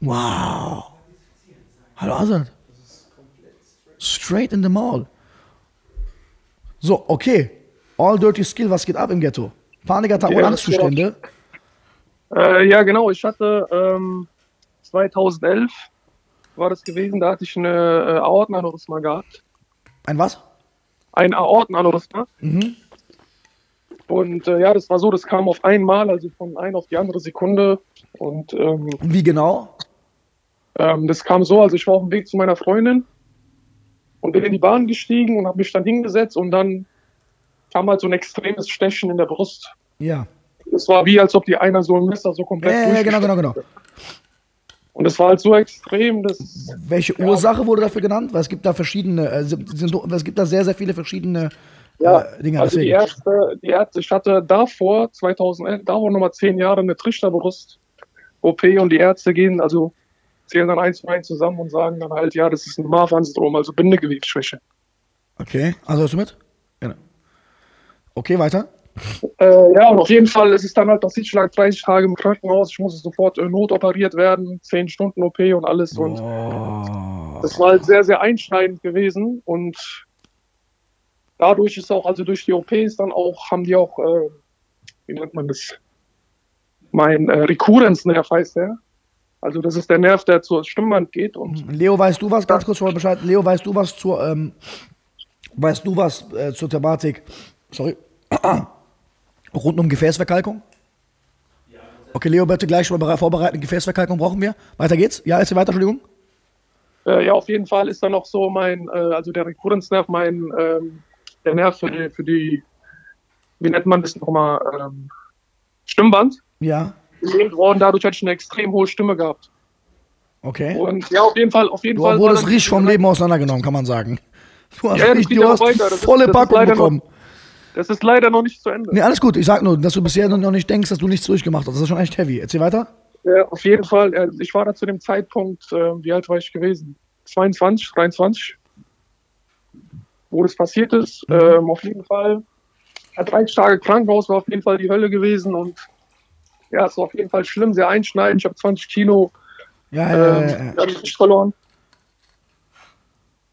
Wow. Hallo Azad. Straight in the mall. So, okay. All Dirty Skill, was geht ab im Ghetto? Panikattacken und Ja, Angstzustände. Äh, ja, genau. Ich hatte ähm, 2011 war das gewesen, da hatte ich eine äh, Aortenaneurysma gehabt. Ein was? Ein Aortenaneurysma. Mhm. Und äh, ja, das war so, das kam auf einmal, also von ein auf die andere Sekunde. Und ähm, Und wie genau? Ähm, das kam so, also ich war auf dem Weg zu meiner Freundin und bin in die Bahn gestiegen und habe mich dann hingesetzt und dann kam halt so ein extremes Stechen in der Brust. Ja. Es war wie, als ob die einer so ein Messer so komplett Ja, ja, genau, genau, genau. Und es war halt so extrem, dass Welche Ursache wurde dafür genannt? Weil es gibt da verschiedene, äh, es gibt da sehr, sehr viele verschiedene Ja, äh, Dinge. also die deswegen. erste, die erste, ich hatte davor, 2011, davor nochmal zehn Jahre eine Trichterbrust-OP und die Ärzte gehen, also zählen dann eins und eins zusammen und sagen dann halt, ja, das ist ein Marfan-Syndrom, also Bindegewebsschwäche. Okay, also hörst du mit? Genau. Okay, weiter. Äh, ja, und auf jeden Fall ist es dann halt, das ich lag 30 Tage im Krankenhaus, ich musste sofort äh, notoperiert werden, 10 Stunden OP und alles und Oh. das war halt sehr, sehr einschneidend gewesen und dadurch ist auch, also durch die OPs dann auch, haben die auch, äh, wie nennt man das? Mein äh, Recurrence-Nerv heißt der. Also das ist der Nerv, der zur Stimmband geht und Leo, weißt du was? Ganz kurz schon mal Bescheid. Leo, weißt du was zur, ähm, weißt du was äh, zur Thematik, sorry, rund um Gefäßverkalkung? Okay, Leo, bitte gleich schon mal bereit- vorbereiten. Gefäßverkalkung brauchen wir. Weiter geht's. Ja, erzähl weiter, Entschuldigung. äh, ja, auf jeden Fall ist dann noch so mein, äh, also der Recurrence-Nerv, mein, ähm, der Nerv für die, für die, wie nennt man das nochmal, ähm, Stimmband, Ja, gelähmt worden. Dadurch hatte ich eine extrem hohe Stimme gehabt. okay. Und ja, auf jeden Fall, auf jeden Du Fall. war wurdest richtig vom Leben auseinandergenommen, kann man sagen. Du hast, Ja, richtig, du hast weiter. Das ist- volle ist Packung leider noch- bekommen. Das ist leider noch nicht zu Ende. Nee, alles gut. Ich sag nur, dass du bisher noch nicht denkst, dass du nichts durchgemacht hast. Das ist schon echt heavy. Erzähl weiter. Ja, auf jeden Fall. äh, Ich war da zu dem Zeitpunkt, äh, wie alt war ich gewesen? 22, 23, wo das passiert ist. Mhm. Ähm, auf jeden Fall. Ja, 30 Tage Krankenhaus war auf jeden Fall die Hölle gewesen und ja, es war auf jeden Fall schlimm, sehr einschneidend. Ich habe 20 Kilo Ja, ja, ähm, ja, ja. verloren.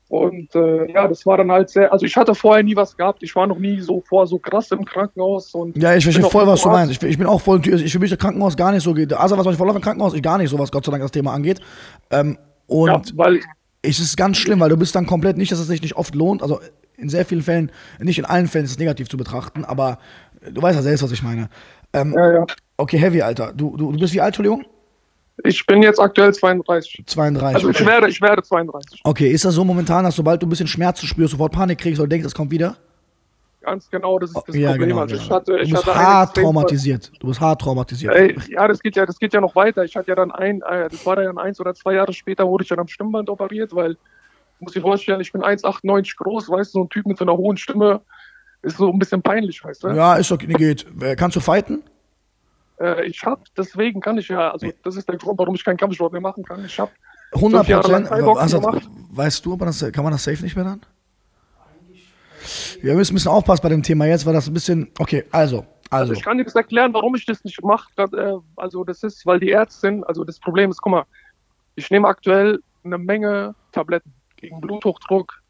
Und äh, ja, das war dann halt sehr, also ich hatte vorher nie was gehabt. Ich war noch nie so vor so krass im Krankenhaus und Ja, ich verstehe voll, was du meinst. Ich, ich bin auch voll, ich für mich das Krankenhaus gar nicht so geht. Also was ich voll auf dem Krankenhaus, ich gar nicht so, was Gott sei Dank das Thema angeht. Ähm, und ja, weil es ist ganz schlimm, weil du bist dann komplett nicht, dass es sich nicht oft lohnt. Also in sehr vielen Fällen, nicht in allen Fällen ist es negativ zu betrachten, aber du weißt ja selbst, was ich meine. Ähm, ja, ja. Okay, Heavy, Alter. Du, du, du bist wie alt, Entschuldigung? Ich bin jetzt aktuell 32. 32. Also ich okay. werde, ich werde 32. okay, ist das so momentan, dass sobald du ein bisschen Schmerzen spürst, sofort Panik kriegst oder denkst, es kommt wieder? Ganz genau, das ist das ja, Problem. genau. also ich genau. hatte, du ich bist hatte einen hart traumatisiert. Du bist hart traumatisiert. Ey, ja, das geht ja, das geht ja noch weiter. Ich hatte ja dann ein, äh, das war dann eins oder zwei Jahre später, wurde ich dann am Stimmband operiert, weil, muss ich vorstellen, ich bin 1,98 groß, weißt du, so ein Typ mit so einer hohen Stimme ist so ein bisschen peinlich, weißt du? Ja, ist okay, geht. Äh, Kannst du fighten? Äh, ich hab, deswegen kann ich ja, also das ist der Grund, warum ich keinen Kampfsport mehr machen kann. Ich hab 100 Fünf Jahre lang Prozent. Also, gemacht. weißt du, man das, kann man das safe nicht mehr dann? Wir müssen ein bisschen aufpassen bei dem Thema jetzt, weil das ein bisschen. Okay, also. Also. Ich kann dir das erklären, warum ich das nicht mache. Äh, also das ist, weil die Ärztin, also das Problem ist, guck mal, ich nehme aktuell eine Menge Tabletten gegen Bluthochdruck.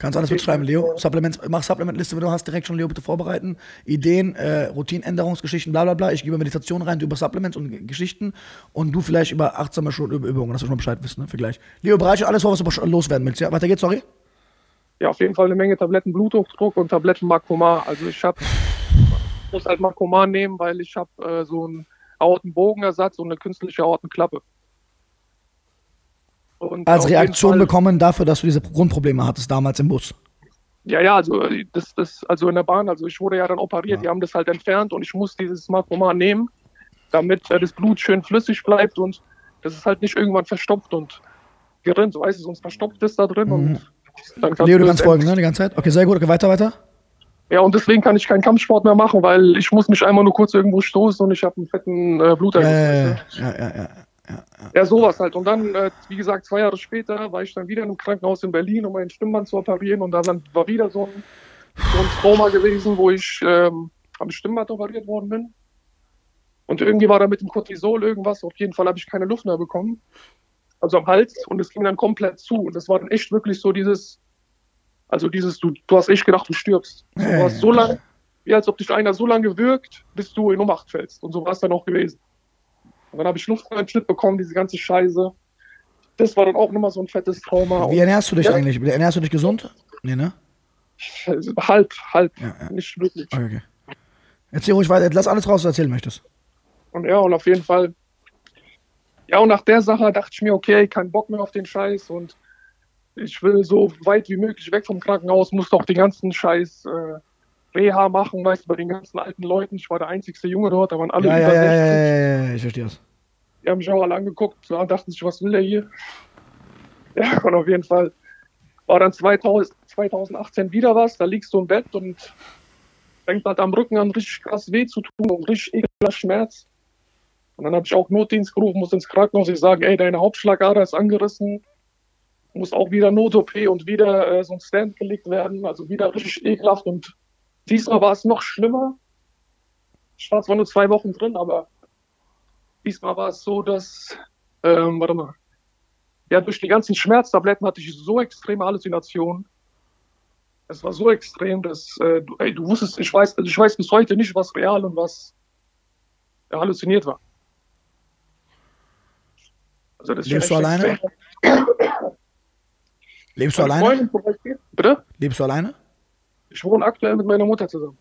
Kannst alles mitschreiben, Leo. Supplements, mach Supplementliste, wenn du hast, direkt schon, Leo, bitte vorbereiten. Ideen, äh, Routinenänderungsgeschichten, bla bla bla. Ich gebe Meditation rein, du über Supplements und G- Geschichten und du vielleicht über achtsame Schul- Üb- Übungen, dass du schon mal Bescheid wissen, ne? Für gleich. Leo, bereite alles vor, was du loswerden willst. Ja, weiter geht's, sorry. Ja, auf jeden Fall eine Menge Tabletten Bluthochdruck und Tabletten Makroman. Also ich habe muss halt Makroman nehmen, weil ich habe äh, so einen Aortenbogenersatz und eine künstliche Aortenklappe. Und Als Reaktion bekommen dafür, dass du diese Grundprobleme hattest damals im Bus. Ja, ja, also das, das, also in der Bahn, also ich wurde ja dann operiert, die haben das halt entfernt und ich muss dieses Makroman nehmen, damit äh, das Blut schön flüssig bleibt und das ist halt nicht irgendwann verstopft und gerinnt, weißt du, sonst verstopft es da drin und dann kannst Mhm. Leo, du kannst folgen, ne? Die ganze Zeit. Okay, sehr gut. Okay, weiter, weiter. Ja, und deswegen kann ich keinen Kampfsport mehr machen, weil ich muss mich einmal nur kurz irgendwo stoßen und ich habe einen fetten äh, Bluterguss. Ja, weißt ja, ja, ja, ja. du? ja, sowas halt. Und dann, äh, wie gesagt, zwei Jahre später war ich dann wieder im Krankenhaus in Berlin, um meinen Stimmband zu operieren. Und da dann war wieder so ein, so ein Trauma gewesen, wo ich ähm, am Stimmband operiert worden bin. Und irgendwie war da mit dem Cortisol irgendwas. Auf jeden Fall habe ich keine Luft mehr bekommen. Also am Hals. Und es ging dann komplett zu. Und das war dann echt wirklich so dieses, also dieses, du, du hast echt gedacht, du stirbst. Du warst so lange, wie als ob dich einer so lange wirkt, bis du in Ohnmacht fällst. Und so war es dann auch gewesen. Und dann habe ich Lufteinschnitt bekommen, diese ganze Scheiße. Das war dann auch nochmal so ein fettes Trauma. Wie ernährst du dich ja. eigentlich? Ernährst du dich gesund? Nee, ne? Halb, halb. Ja, ja. Nicht wirklich. Okay, okay. Erzähl ruhig weiter. Lass alles raus, was du erzählen möchtest. Und ja, und auf jeden Fall. Ja, und nach der Sache dachte ich mir, okay, kein Bock mehr auf den Scheiß und ich will so weit wie möglich weg vom Krankenhaus, muss doch den ganzen Scheiß äh, Reha machen, weißt du, bei den ganzen alten Leuten. Ich war der einzigste Junge dort, da waren alle Ja, über ja, ja, 60. ja, ja, ja, ich verstehe das. Die haben mich auch alle angeguckt ja, und dachten sich, was will der hier? Ja, und auf jeden Fall war dann 2000, 2018 wieder was, da liegst du im Bett und fängt halt am Rücken an, richtig krass weh zu tun und richtig ekelhafter Schmerz. Und dann habe ich auch Notdienst gerufen, muss ins Krankenhaus. Ich sage, ey, deine Hauptschlagader ist angerissen, muss auch wieder Not-OP und wieder äh, so ein Stand gelegt werden, also wieder richtig ekelhaft. Und diesmal war es noch schlimmer. Ich war zwar nur zwei Wochen drin, aber diesmal war es so, dass, ähm, warte mal, ja, durch die ganzen Schmerztabletten hatte ich so extreme Halluzinationen. Es war so extrem, dass äh, du, ey, du wusstest, ich weiß, also ich weiß bis heute nicht, was real und was ja, halluziniert war. Also das Lebst du alleine? Lebst du alleine? Bitte? Lebst du alleine? Ich wohne aktuell mit meiner Mutter zusammen.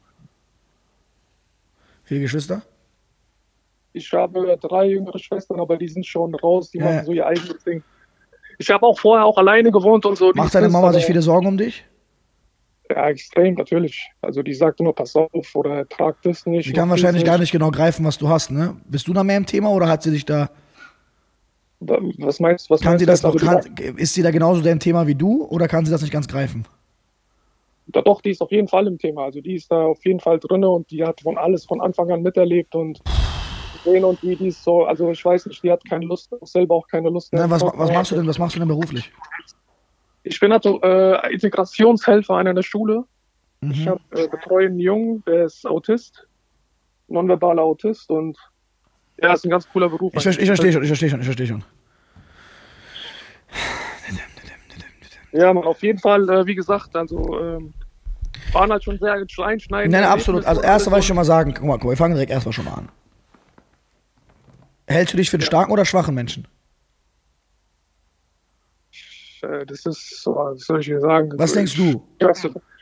Viele Geschwister? Ich habe drei jüngere Schwestern, aber die sind schon raus, die Ja, machen so ihr eigenes Ding. Ich habe auch vorher auch alleine gewohnt und so. Macht deine Mama sich viele Sorgen um dich? Ja, extrem, natürlich. Also die sagte nur, pass auf oder trag das nicht. Sie kann wahrscheinlich gar nicht genau greifen, was du hast, ne? Bist du da mehr im Thema oder hat sie dich da. Was meinst du? Was Kann meinst sie du das jetzt? noch, Also, kann, ist sie da genauso im Thema wie du oder kann sie das nicht ganz greifen? Ja, doch, die ist auf jeden Fall im Thema. Also die ist da auf jeden Fall drin und die hat von alles von Anfang an miterlebt und gesehen und die, die ist so, also ich weiß nicht, die hat keine Lust, selber auch keine Lust. Ne, mehr. was, was machst du denn, was machst du denn beruflich? Ich bin also äh, Integrationshelfer an einer Schule. Ich Mhm. hab, äh, betreue einen Jungen, der ist Autist, nonverbaler Autist und ja, ist ein ganz cooler Beruf. Ich, ver- ich verstehe schon, ich verstehe schon, ich verstehe schon. Ja, man, auf jeden Fall, äh, wie gesagt, also ähm, waren halt schon sehr einschneidend. Nein, nein, absolut. Also, erste, was ich schon mal sagen, guck mal, guck mal, wir fangen direkt erstmal schon mal an. Hältst du dich für einen starken oder schwachen Menschen? Äh, das ist, so, was soll ich dir sagen? Was denkst du?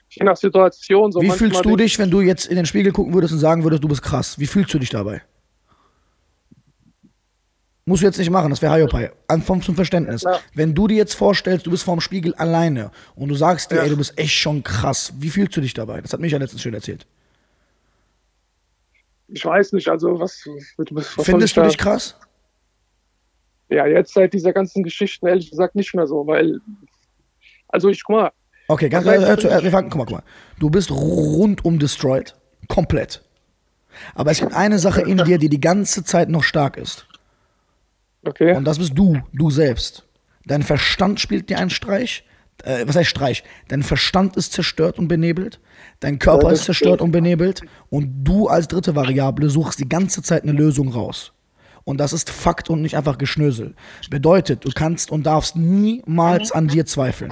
Je nach, Situation. So Wie fühlst du dich, wenn du jetzt in den Spiegel gucken würdest und sagen würdest, du bist krass? Wie fühlst du dich dabei? Musst du jetzt nicht machen, das wäre Hiopai. Anfang zum Verständnis. Ja. Wenn du dir jetzt vorstellst, du bist vorm Spiegel alleine und du sagst dir, Ja. ey, du bist echt schon krass, wie fühlst du dich dabei? Das hat mich ja letztens schön erzählt. Ich weiß nicht, also was, was, Findest du dich krass? Ja, jetzt seit dieser ganzen Geschichten ehrlich gesagt nicht mehr so, weil, also ich, guck mal, Okay, ganz Was hör, hör, wir fangen, guck mal, guck mal. Du bist rundum destroyed. Komplett. Aber es gibt eine Sache in dir, die die ganze Zeit noch stark ist. Okay, Und das bist du, du selbst. Dein Verstand spielt dir einen Streich. Äh, was heißt Streich? Dein Verstand ist zerstört und benebelt. Dein Körper Ja, ist zerstört und benebelt. Und du als dritte Variable suchst die ganze Zeit eine Lösung raus. Und das ist Fakt und nicht einfach Geschnösel. Bedeutet, du kannst und darfst niemals an dir zweifeln.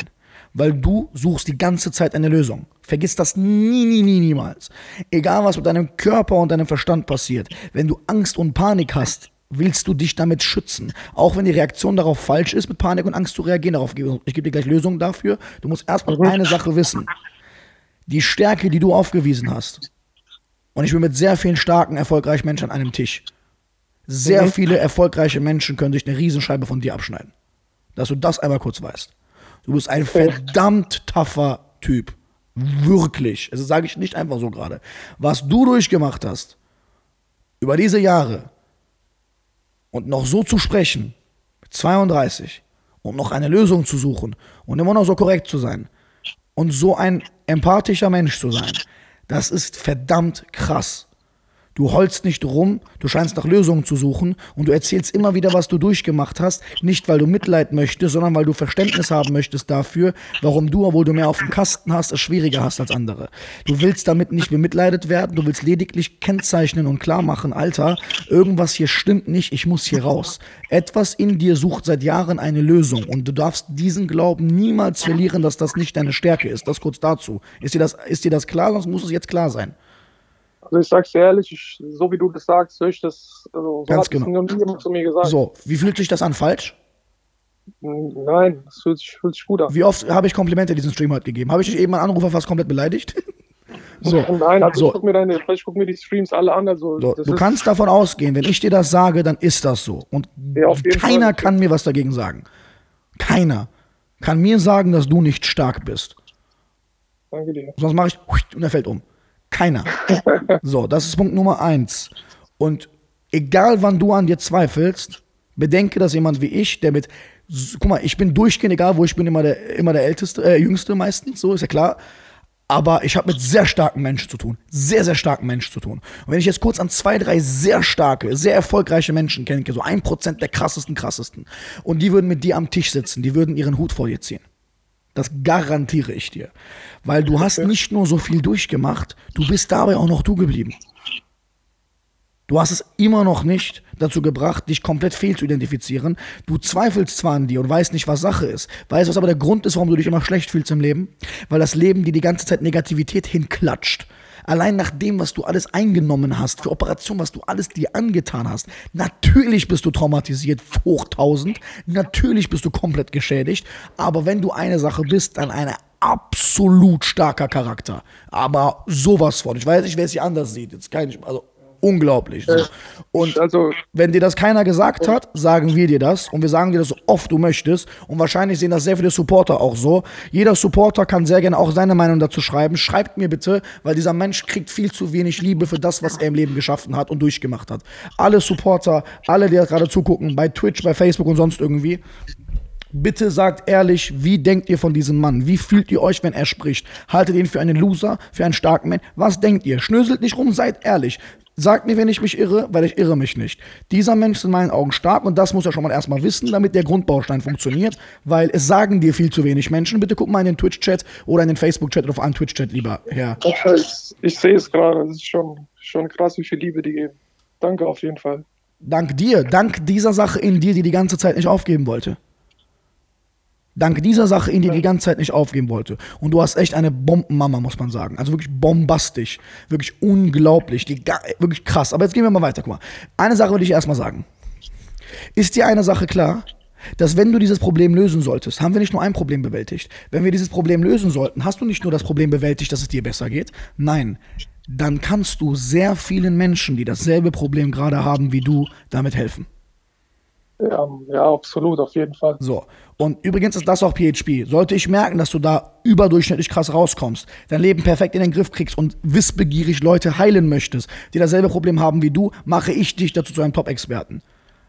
Weil du suchst die ganze Zeit eine Lösung. Vergiss das nie, nie, nie, niemals. Egal was mit deinem Körper und deinem Verstand passiert. Wenn du Angst und Panik hast, willst du dich damit schützen. Auch wenn die Reaktion darauf falsch ist, mit Panik und Angst zu reagieren. Darauf, gebe- ich gebe dir gleich Lösungen dafür. Du musst erstmal eine Sache wissen. Die Stärke, die du aufgewiesen hast. Und ich bin mit sehr vielen starken, erfolgreichen Menschen an einem Tisch. Sehr Mhm. viele erfolgreiche Menschen können sich eine Riesenscheibe von dir abschneiden. Dass du das einmal kurz weißt. Du bist ein verdammt tougher Typ. Wirklich. Das sage ich nicht einfach so gerade. Was du durchgemacht hast, über diese Jahre, und noch so zu sprechen, mit 32, und noch eine Lösung zu suchen und immer noch so korrekt zu sein und so ein empathischer Mensch zu sein, das ist verdammt krass. Du holst nicht rum, du scheinst nach Lösungen zu suchen und du erzählst immer wieder, was du durchgemacht hast, nicht weil du Mitleid möchtest, sondern weil du Verständnis haben möchtest dafür, warum du, obwohl du mehr auf dem Kasten hast, es schwieriger hast als andere. Du willst damit nicht bemitleidet werden, du willst lediglich kennzeichnen und klar machen, Alter, irgendwas hier stimmt nicht, ich muss hier raus. Etwas in dir sucht seit Jahren eine Lösung und du darfst diesen Glauben niemals verlieren, dass das nicht deine Stärke ist. Das kurz dazu. Ist dir das, ist dir das klar? Sonst muss es jetzt klar sein. Also ich sag's dir ehrlich, ich, so wie du das sagst, höre ich das, also so Ganz genau. noch nie jemand zu mir gesagt. So, wie fühlt sich das an falsch? Nein, das fühlt sich, fühlt sich gut an. Wie oft habe ich Komplimente diesen Stream heute gegeben? Habe ich dich eben einen Anrufer fast komplett beleidigt? so, Nein, also so. ich gucke mir deine, ich guck mir die Streams alle an. Also so. Du kannst davon ausgehen, wenn ich dir das sage, dann ist das so. Und Ja, keiner Fall. kann mir was dagegen sagen. Keiner kann mir sagen, dass du nicht stark bist. Danke dir. Sonst mache ich und er fällt um. Keiner. So, das ist Punkt Nummer eins. Und egal wann du an dir zweifelst, bedenke, dass jemand wie ich, der mit, guck mal, ich bin durchgehend, egal wo ich bin, immer der, immer der Älteste, äh, Jüngste meistens, so ist ja klar. Aber ich habe mit sehr starken Menschen zu tun. Sehr, sehr starken Menschen zu tun. Und wenn ich jetzt kurz an zwei, drei sehr starke, sehr erfolgreiche Menschen kenne, so ein Prozent der krassesten, krassesten, und die würden mit dir am Tisch sitzen, die würden ihren Hut vor dir ziehen. Das garantiere ich dir. Weil du hast nicht nur so viel durchgemacht, du bist dabei auch noch du geblieben. Du hast es immer noch nicht dazu gebracht, dich komplett fehl zu identifizieren. Du zweifelst zwar an dir und weißt nicht, was Sache ist. Weißt du, was aber der Grund ist, warum du dich immer schlecht fühlst im Leben? Weil das Leben dir die ganze Zeit Negativität hinklatscht. Allein nach dem, was du alles eingenommen hast, für Operationen, was du alles dir angetan hast. Natürlich bist du traumatisiert, hoch 1000. Natürlich bist du komplett geschädigt. Aber wenn du eine Sache bist, dann eine absolut starker Charakter. Aber sowas von. Ich weiß nicht, wer es hier anders sieht. Jetzt kann ich, also unglaublich. So. Und Also wenn dir das keiner gesagt hat, sagen wir dir das. Und wir sagen dir das so oft du möchtest. Und wahrscheinlich sehen das sehr viele Supporter auch so. Jeder Supporter kann sehr gerne auch seine Meinung dazu schreiben. Schreibt mir bitte, weil dieser Mensch kriegt viel zu wenig Liebe für das, was er im Leben geschaffen hat und durchgemacht hat. Alle Supporter, alle, die gerade zugucken, bei Twitch, bei Facebook und sonst irgendwie. Bitte sagt ehrlich, wie denkt ihr von diesem Mann? Wie fühlt ihr euch, wenn er spricht? Haltet ihn für einen Loser, für einen starken Mann? Was denkt ihr? Schnöselt nicht rum, seid ehrlich. Sagt mir, wenn ich mich irre, weil ich irre mich nicht. Dieser Mensch ist in meinen Augen stark und das muss er schon mal erstmal wissen, damit der Grundbaustein funktioniert, weil es sagen dir viel zu wenig Menschen. Bitte guck mal in den Twitch-Chat oder in den Facebook-Chat oder auf einen Twitch-Chat lieber her. ich, ich sehe es gerade, es ist schon, schon krass, wie viel Liebe die geben. Danke auf jeden Fall. Dank dir, dank dieser Sache in dir, die die ganze Zeit nicht aufgeben wollte. Dank dieser Sache in dir die ganze Zeit nicht aufgeben wollte. Und du hast echt eine Bombenmama, muss man sagen. Also wirklich bombastisch. Wirklich unglaublich. Die, wirklich krass. Aber jetzt gehen wir mal weiter. Guck mal. Eine Sache will ich erstmal sagen. Ist dir eine Sache klar? Dass wenn du dieses Problem lösen solltest, haben wir nicht nur ein Problem bewältigt. Wenn wir dieses Problem lösen sollten, hast du nicht nur das Problem bewältigt, dass es dir besser geht. Nein, dann kannst du sehr vielen Menschen, die dasselbe Problem gerade haben wie du, damit helfen. Ja, ja, absolut, auf jeden Fall. So. Und übrigens ist das auch PHP. Sollte ich merken, dass du da überdurchschnittlich krass rauskommst, dein Leben perfekt in den Griff kriegst und wissbegierig Leute heilen möchtest, die dasselbe Problem haben wie du, mache ich dich dazu zu einem Top-Experten.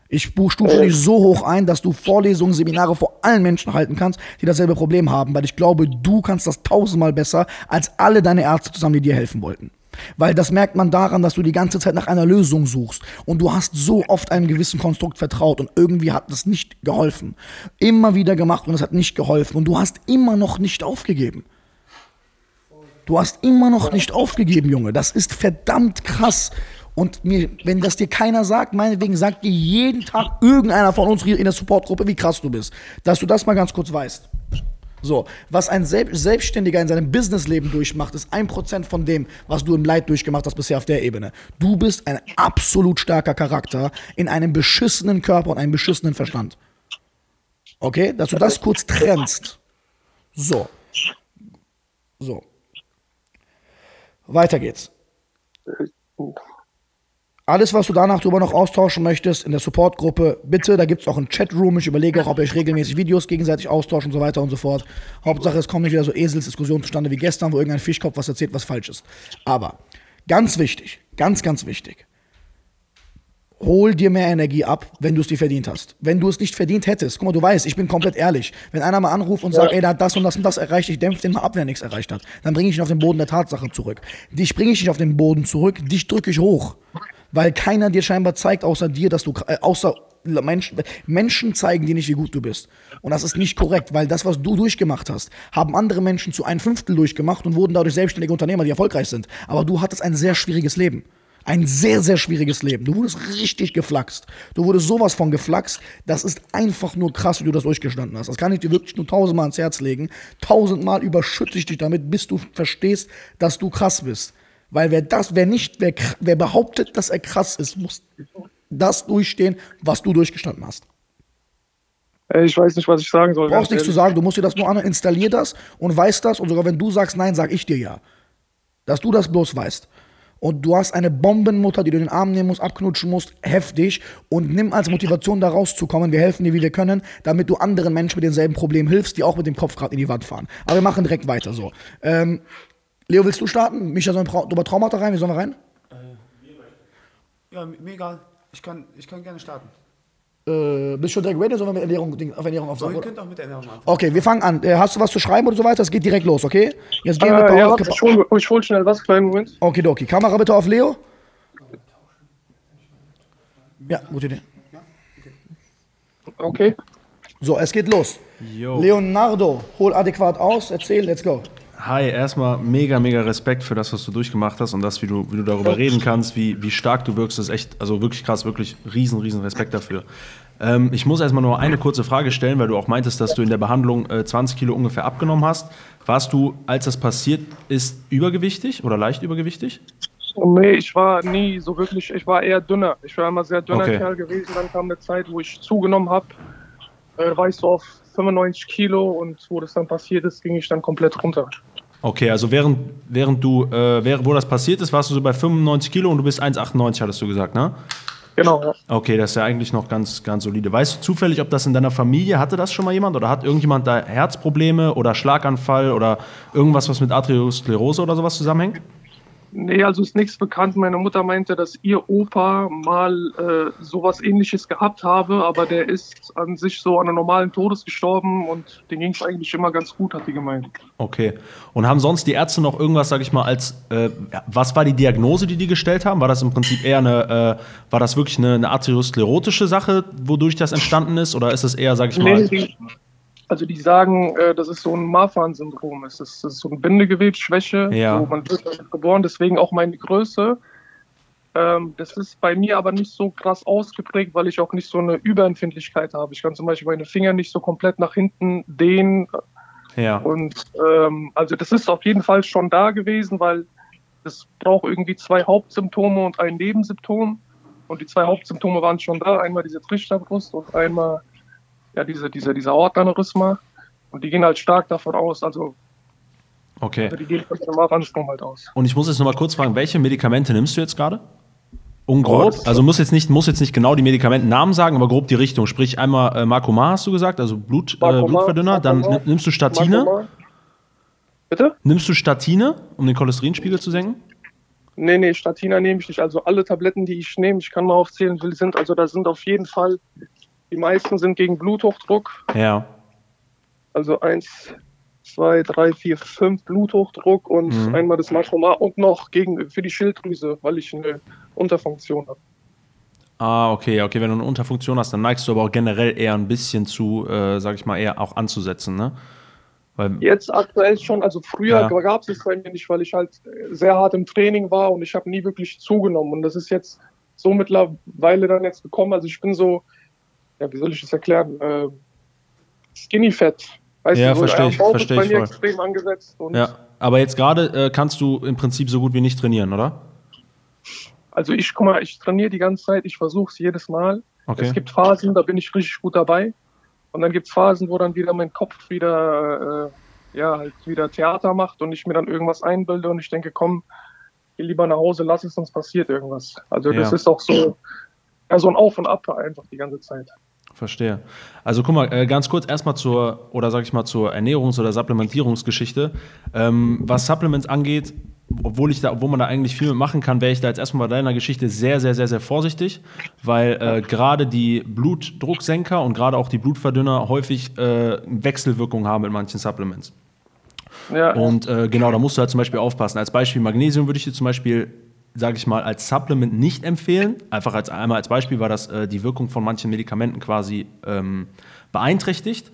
Ich stufe dich so hoch ein, dass du Vorlesungen, Seminare vor allen Menschen halten kannst, die dasselbe Problem haben, weil ich glaube, du kannst das tausendmal besser als alle deine Ärzte zusammen, die dir helfen wollten. Weil das merkt man daran, dass du die ganze Zeit nach einer Lösung suchst. Und du hast so oft einem gewissen Konstrukt vertraut und irgendwie hat das nicht geholfen. Immer wieder gemacht und es hat nicht geholfen. Und du hast immer noch nicht aufgegeben. Du hast immer noch nicht aufgegeben, Junge. Das ist verdammt krass. Und mir, wenn das dir keiner sagt, meinetwegen sagt dir jeden Tag irgendeiner von uns hier in der Supportgruppe, wie krass du bist. Dass du das mal ganz kurz weißt. So, was ein Selb Selbstständiger in seinem Businessleben durchmacht, ist ein Prozent von dem, was du im Leid durchgemacht hast bisher auf der Ebene. Du bist ein absolut starker Charakter in einem beschissenen Körper und einem beschissenen Verstand. Okay? Dass du das kurz trennst. So. So. Weiter geht's. Alles, was du danach drüber noch austauschen möchtest in der Supportgruppe, bitte, da gibt es auch einen Chatroom. Ich überlege auch, ob ihr euch regelmäßig Videos gegenseitig austauscht und so weiter und so fort. Hauptsache, es kommen nicht wieder so Eselsdiskussionen zustande wie gestern, wo irgendein Fischkopf was erzählt, was falsch ist. Aber ganz wichtig, ganz, ganz wichtig. hol dir mehr Energie ab, wenn du es dir verdient hast. Wenn du es nicht verdient hättest, guck mal, du weißt, ich bin komplett ehrlich. Wenn einer mal anruft und sagt, ey, der hat das und das und das erreicht, ich dämpfe den mal ab, wenn er nichts erreicht hat, dann bringe ich ihn auf den Boden der Tatsache zurück. Dich bringe ich nicht auf den Boden zurück, dich drücke ich hoch. Weil keiner dir scheinbar zeigt, außer dir, dass du, äh, außer Menschen, Menschen zeigen dir nicht, wie gut du bist. Und das ist nicht korrekt, weil das, was du durchgemacht hast, haben andere Menschen zu ein Fünftel durchgemacht und wurden dadurch selbstständige Unternehmer, die erfolgreich sind. Aber du hattest ein sehr schwieriges Leben. Ein sehr, sehr schwieriges Leben. Du wurdest richtig geflaxt. Du wurdest sowas von geflaxt. Das ist einfach nur krass, wie du das durchgestanden hast. Das kann ich dir wirklich nur tausendmal ans Herz legen. Tausendmal überschütte ich dich damit, bis du verstehst, dass du krass bist. Weil wer das, wer nicht, wer, wer behauptet, dass er krass ist, muss das durchstehen, was du durchgestanden hast. Ich weiß nicht, was ich sagen soll. Du brauchst nichts zu sagen, du musst dir das nur an, installier das und weißt das und sogar wenn du sagst nein, sag ich dir ja. Dass du das bloß weißt und du hast eine Bombenmutter, die du in den Arm nehmen musst, abknutschen musst, heftig und nimm als Motivation da rauszukommen. Wir helfen dir, wie wir können, damit du anderen Menschen mit denselben Problemen hilfst, die auch mit dem Kopf gerade in die Wand fahren. Aber wir machen direkt weiter so. Ähm, Leo, willst du starten? Micha, sollen wir über Traumata rein? Wie sollen wir rein? Äh, ja, mir egal. Ich kann, ich kann gerne starten. Äh, bist du schon direkt ready, sollen wir mit Ernährung, auf Ernährung aufsagen? So, ihr könnt auch mit Ernährung anfangen. Okay, wir fangen an. Äh, hast du was zu schreiben oder so weiter? Es geht direkt los, okay? Jetzt gehen wir Äh, mit ja, warte, ich hol, ich hol schnell was, kleinen Moment. Okidoki. Kamera bitte auf Leo. Ja, gute Idee. Okay. So, es geht los. Jo. Leonardo, hol adäquat aus, erzähl, let's go. Hi, erstmal mega, mega Respekt für das, was du durchgemacht hast und das, wie du, wie du darüber reden kannst, wie, wie stark du wirkst, das ist echt, also wirklich krass, wirklich riesen, riesen Respekt dafür. Ähm, ich muss erstmal nur eine kurze Frage stellen, weil du auch meintest, dass du in der Behandlung äh, 20 Kilo ungefähr abgenommen hast. Warst du, als das passiert ist, übergewichtig oder leicht übergewichtig? Nee, ich war nie so wirklich, ich war eher dünner. Ich war immer sehr dünner Okay. Kerl gewesen. Dann kam eine Zeit, wo ich zugenommen habe. Äh, war ich so auf 95 Kilo und wo das dann passiert ist, ging ich dann komplett runter. Okay, also während, während du, äh, während, wo das passiert ist, warst du so bei 95 Kilo und du bist 1,98, hattest du gesagt, ne? Genau, ja. Okay, das ist ja eigentlich noch ganz, ganz solide. Weißt du zufällig, ob das in deiner Familie, hatte das schon mal jemand oder hat irgendjemand da Herzprobleme oder Schlaganfall oder irgendwas, was mit Arteriosklerose oder sowas zusammenhängt? Nee, also ist nichts bekannt. Meine Mutter meinte, dass ihr Opa mal äh, sowas ähnliches gehabt habe, aber der ist an sich so an einem normalen Todes gestorben und den ging es eigentlich immer ganz gut, hat die gemeint. Okay. Und haben sonst die Ärzte noch irgendwas, sag ich mal, als, äh, was war die Diagnose, die die gestellt haben? War das im Prinzip eher eine, äh, war das wirklich eine, eine arteriosklerotische Sache, wodurch das entstanden ist? Oder ist es eher, sag ich mal, Nee, die, also die sagen, äh, das ist so ein Marfan-Syndrom. Es ist, das ist so eine Bindegewebsschwäche. Ja. So, man wird damit geboren, deswegen auch meine Größe. Ähm, das ist bei mir aber nicht so krass ausgeprägt, weil ich auch nicht so eine Überempfindlichkeit habe. Ich kann zum Beispiel meine Finger nicht so komplett nach hinten dehnen. ja. Und ähm, also das ist auf jeden Fall schon da gewesen, weil es braucht irgendwie zwei Hauptsymptome und ein Nebensymptom. Und die zwei Hauptsymptome waren schon da. Einmal diese Trichterbrust und einmal ja, diese, diese, dieser Aortenaneurysma. Und die gehen halt stark davon aus, also, Okay. also die gehen von dem Marfan-Syndrom halt aus. Und ich muss jetzt noch mal kurz fragen, welche Medikamente nimmst du jetzt gerade? Ungrob. Oh, also muss jetzt nicht, muss jetzt nicht genau die Medikamentennamen sagen, aber grob die Richtung. Sprich einmal äh, Marcomar hast du gesagt, also Blut, äh, Marcomar, Blutverdünner. Dann Marcomar, nimm- nimmst du Statine. Marcomar. Bitte? Nimmst du Statine, um den Cholesterinspiegel zu senken? Nee, nee, Statina nehme ich nicht. Also alle Tabletten, die ich nehme, ich kann mal aufzählen, sind. Also da sind auf jeden Fall, die meisten sind gegen Bluthochdruck. Ja. Also eins, zwei, drei, vier, fünf Bluthochdruck und Mhm. einmal das Matromar und noch gegen für die Schilddrüse, weil ich eine Unterfunktion habe. Ah, okay, okay. Wenn du eine Unterfunktion hast, dann neigst du aber auch generell eher ein bisschen zu, äh, sag ich mal, eher auch anzusetzen, ne? Weil, Jetzt aktuell schon, also früher Ja. gab es es bei mir nicht, weil ich halt sehr hart im Training war und ich habe nie wirklich zugenommen. Und das ist jetzt so mittlerweile dann jetzt gekommen. Also ich bin so, ja, wie soll ich das erklären? Äh, Skinny Fat. Weißt Ja, du, so, versteh der ich, versteh ich extrem angesetzt. Ja. Aber jetzt gerade äh, kannst du im Prinzip so gut wie nicht trainieren, oder? Also ich, guck mal, ich trainiere die ganze Zeit, ich versuche es jedes Mal. Okay. Es gibt Phasen, da bin ich richtig gut dabei. Und dann gibt es Phasen, wo dann wieder mein Kopf wieder, äh, ja, halt wieder Theater macht und ich mir dann irgendwas einbilde und ich denke, komm, geh lieber nach Hause, lass es, sonst passiert irgendwas. Also das Ja. ist auch so, ja, so ein Auf und Ab einfach die ganze Zeit. Verstehe. Also guck mal, äh, ganz kurz erstmal zur, oder sag ich mal, zur Ernährungs- oder Supplementierungsgeschichte. Ähm, was Supplements angeht, obwohl ich da, obwohl man da eigentlich viel mit machen kann, wäre ich da jetzt erstmal bei deiner Geschichte sehr, sehr, sehr, sehr vorsichtig, weil äh, gerade die Blutdrucksenker und gerade auch die Blutverdünner häufig äh, Wechselwirkungen haben mit manchen Supplements. Ja, Und äh, genau, da musst du halt zum Beispiel aufpassen. Als Beispiel Magnesium würde ich dir zum Beispiel, sage ich mal, als Supplement nicht empfehlen. Einfach als einmal als Beispiel, weil das äh, die Wirkung von manchen Medikamenten quasi ähm, beeinträchtigt.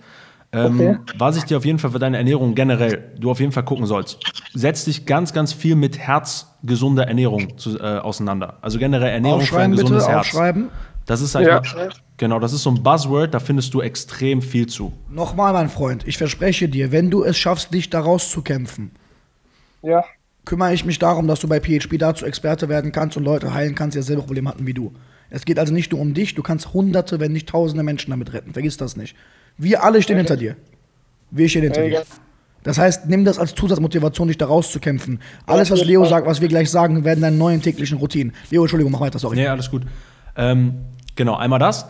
Ähm, Okay. Was ich dir auf jeden Fall für deine Ernährung generell, du auf jeden Fall gucken sollst, setz dich ganz, ganz viel mit herzgesunder Ernährung zu, äh, auseinander. Also generell Ernährung für ein Aufschreiben bitte, gesundes Herz. aufschreiben. Das ist halt Ja. genau, das ist so ein Buzzword, da findest du extrem viel zu. Nochmal, mein Freund, ich verspreche dir, wenn du es schaffst, dich da rauszukämpfen, ja, kümmere ich mich darum, dass du bei PHP dazu Experte werden kannst und Leute heilen kannst, die dasselbe Problem hatten wie du. Es geht also nicht nur um dich, du kannst hunderte, wenn nicht tausende Menschen damit retten. Vergiss das nicht. Wir alle stehen hinter dir. Wir stehen hinter dir. Das heißt, nimm das als Zusatzmotivation, dich da rauszukämpfen. Alles, was Leo sagt, was wir gleich sagen, werden deine neuen täglichen Routinen. Leo, Entschuldigung, mach weiter, sorry. Nee, alles gut. Ähm, genau, einmal das.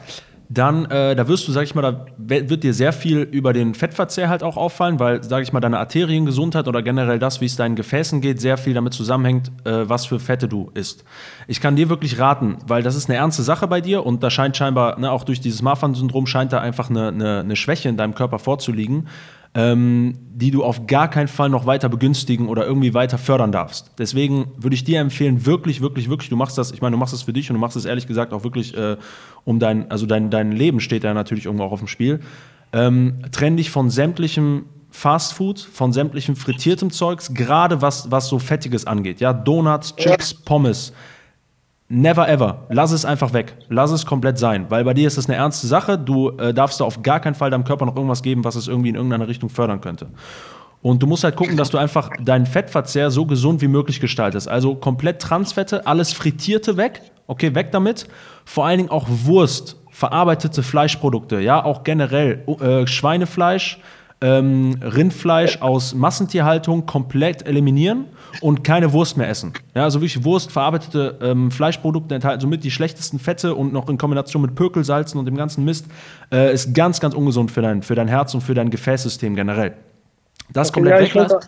Dann, äh, da wirst du, sag ich mal, da wird dir sehr viel über den Fettverzehr halt auch auffallen, weil, sag ich mal, deine Arteriengesundheit oder generell das, wie es deinen Gefäßen geht, sehr viel damit zusammenhängt, äh, was für Fette du isst. Ich kann dir wirklich raten, weil das ist eine ernste Sache bei dir und da scheint scheinbar, ne, auch durch dieses Marfan-Syndrom scheint da einfach eine, eine, eine Schwäche in deinem Körper vorzuliegen ähm, die du auf gar keinen Fall noch weiter begünstigen oder irgendwie weiter fördern darfst. Deswegen würde ich dir empfehlen, wirklich, wirklich, wirklich, du machst das, ich meine, du machst das für dich und du machst es ehrlich gesagt auch wirklich äh, um dein, also dein, dein Leben steht da natürlich irgendwo auch auf dem Spiel. Ähm, trenn dich von sämtlichem Fastfood, von sämtlichem frittiertem Zeugs, gerade was, was so Fettiges angeht. Ja, Donuts, Chips, Pommes. Never ever. Lass es einfach weg. Lass es komplett sein. Weil bei dir ist das eine ernste Sache. Du äh, darfst da auf gar keinen Fall deinem Körper noch irgendwas geben, was es irgendwie in irgendeiner Richtung fördern könnte. Und du musst halt gucken, dass du einfach deinen Fettverzehr so gesund wie möglich gestaltest. Also komplett Transfette, alles Frittierte weg. Okay, weg damit. Vor allen Dingen auch Wurst, verarbeitete Fleischprodukte. Ja, auch generell äh, Schweinefleisch, ähm, Rindfleisch aus Massentierhaltung komplett eliminieren und keine Wurst mehr essen. Ja, also wirklich Wurst, verarbeitete ähm, Fleischprodukte enthalten somit die schlechtesten Fette und noch in Kombination mit Pökelsalzen und dem ganzen Mist äh, ist ganz, ganz ungesund für dein, für dein Herz und für dein Gefäßsystem generell. Das komplett ja, weglassen.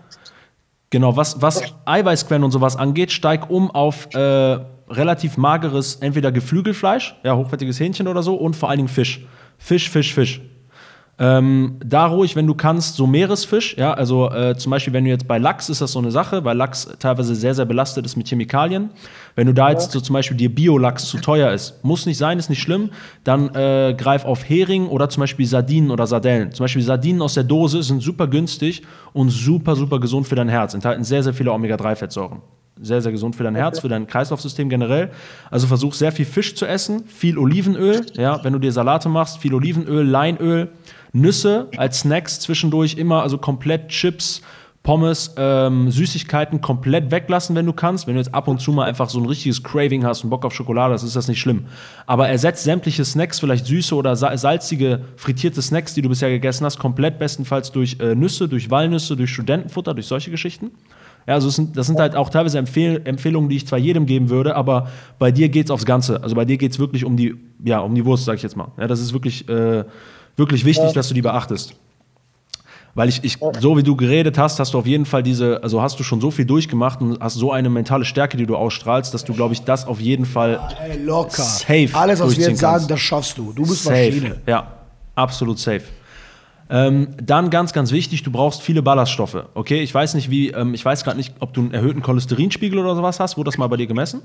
Genau, was, was Eiweißquellen und sowas angeht, steig um auf äh, relativ mageres, entweder Geflügelfleisch, ja, hochwertiges Hähnchen oder so, und vor allen Dingen Fisch. Fisch, Fisch, Fisch. Ähm, da ruhig, wenn du kannst, so Meeresfisch, ja, also äh, zum Beispiel, wenn du jetzt bei Lachs ist das so eine Sache, weil Lachs teilweise sehr, sehr belastet ist mit Chemikalien. Wenn du da jetzt so zum Beispiel dir Biolachs zu teuer ist, muss nicht sein, ist nicht schlimm, dann äh, greif auf Hering oder zum Beispiel Sardinen oder Sardellen. Zum Beispiel Sardinen aus der Dose sind super günstig und super, super gesund für dein Herz, enthalten sehr, sehr viele Omega-3-Fettsäuren. Sehr, sehr gesund für dein Herz, für dein Kreislaufsystem generell. Also versuch sehr viel Fisch zu essen, viel Olivenöl, ja, wenn du dir Salate machst, viel Olivenöl, Leinöl, Nüsse als Snacks zwischendurch immer, also komplett Chips, Pommes, ähm, Süßigkeiten komplett weglassen, wenn du kannst. Wenn du jetzt ab und zu mal einfach so ein richtiges Craving hast und Bock auf Schokolade, das ist das nicht schlimm. Aber ersetzt sämtliche Snacks, vielleicht süße oder sa- salzige, frittierte Snacks, die du bisher gegessen hast, komplett bestenfalls durch äh, Nüsse, durch Walnüsse, durch Studentenfutter, durch solche Geschichten. Ja, also es sind, das sind halt auch teilweise Empfehl Empfehlungen, die ich zwar jedem geben würde, aber bei dir geht's aufs Ganze. Also bei dir geht's wirklich um die, ja, um die Wurst, sag ich jetzt mal. Ja, das ist wirklich, äh, wirklich wichtig, dass du die beachtest. Weil ich, ich, so wie du geredet hast, hast du auf jeden Fall diese, also hast du schon so viel durchgemacht und hast so eine mentale Stärke, die du ausstrahlst, dass du, glaube ich, das auf jeden Fall Ey, locker. Safe Alles, was wir jetzt sagen, das schaffst du. Du bist safe. Maschine. Ja, absolut safe. Ähm, dann ganz, ganz wichtig, du brauchst viele Ballaststoffe. Okay, ich weiß nicht, wie, ähm, ich weiß gerade nicht, ob du einen erhöhten Cholesterinspiegel oder sowas hast. Wurde das mal bei dir gemessen?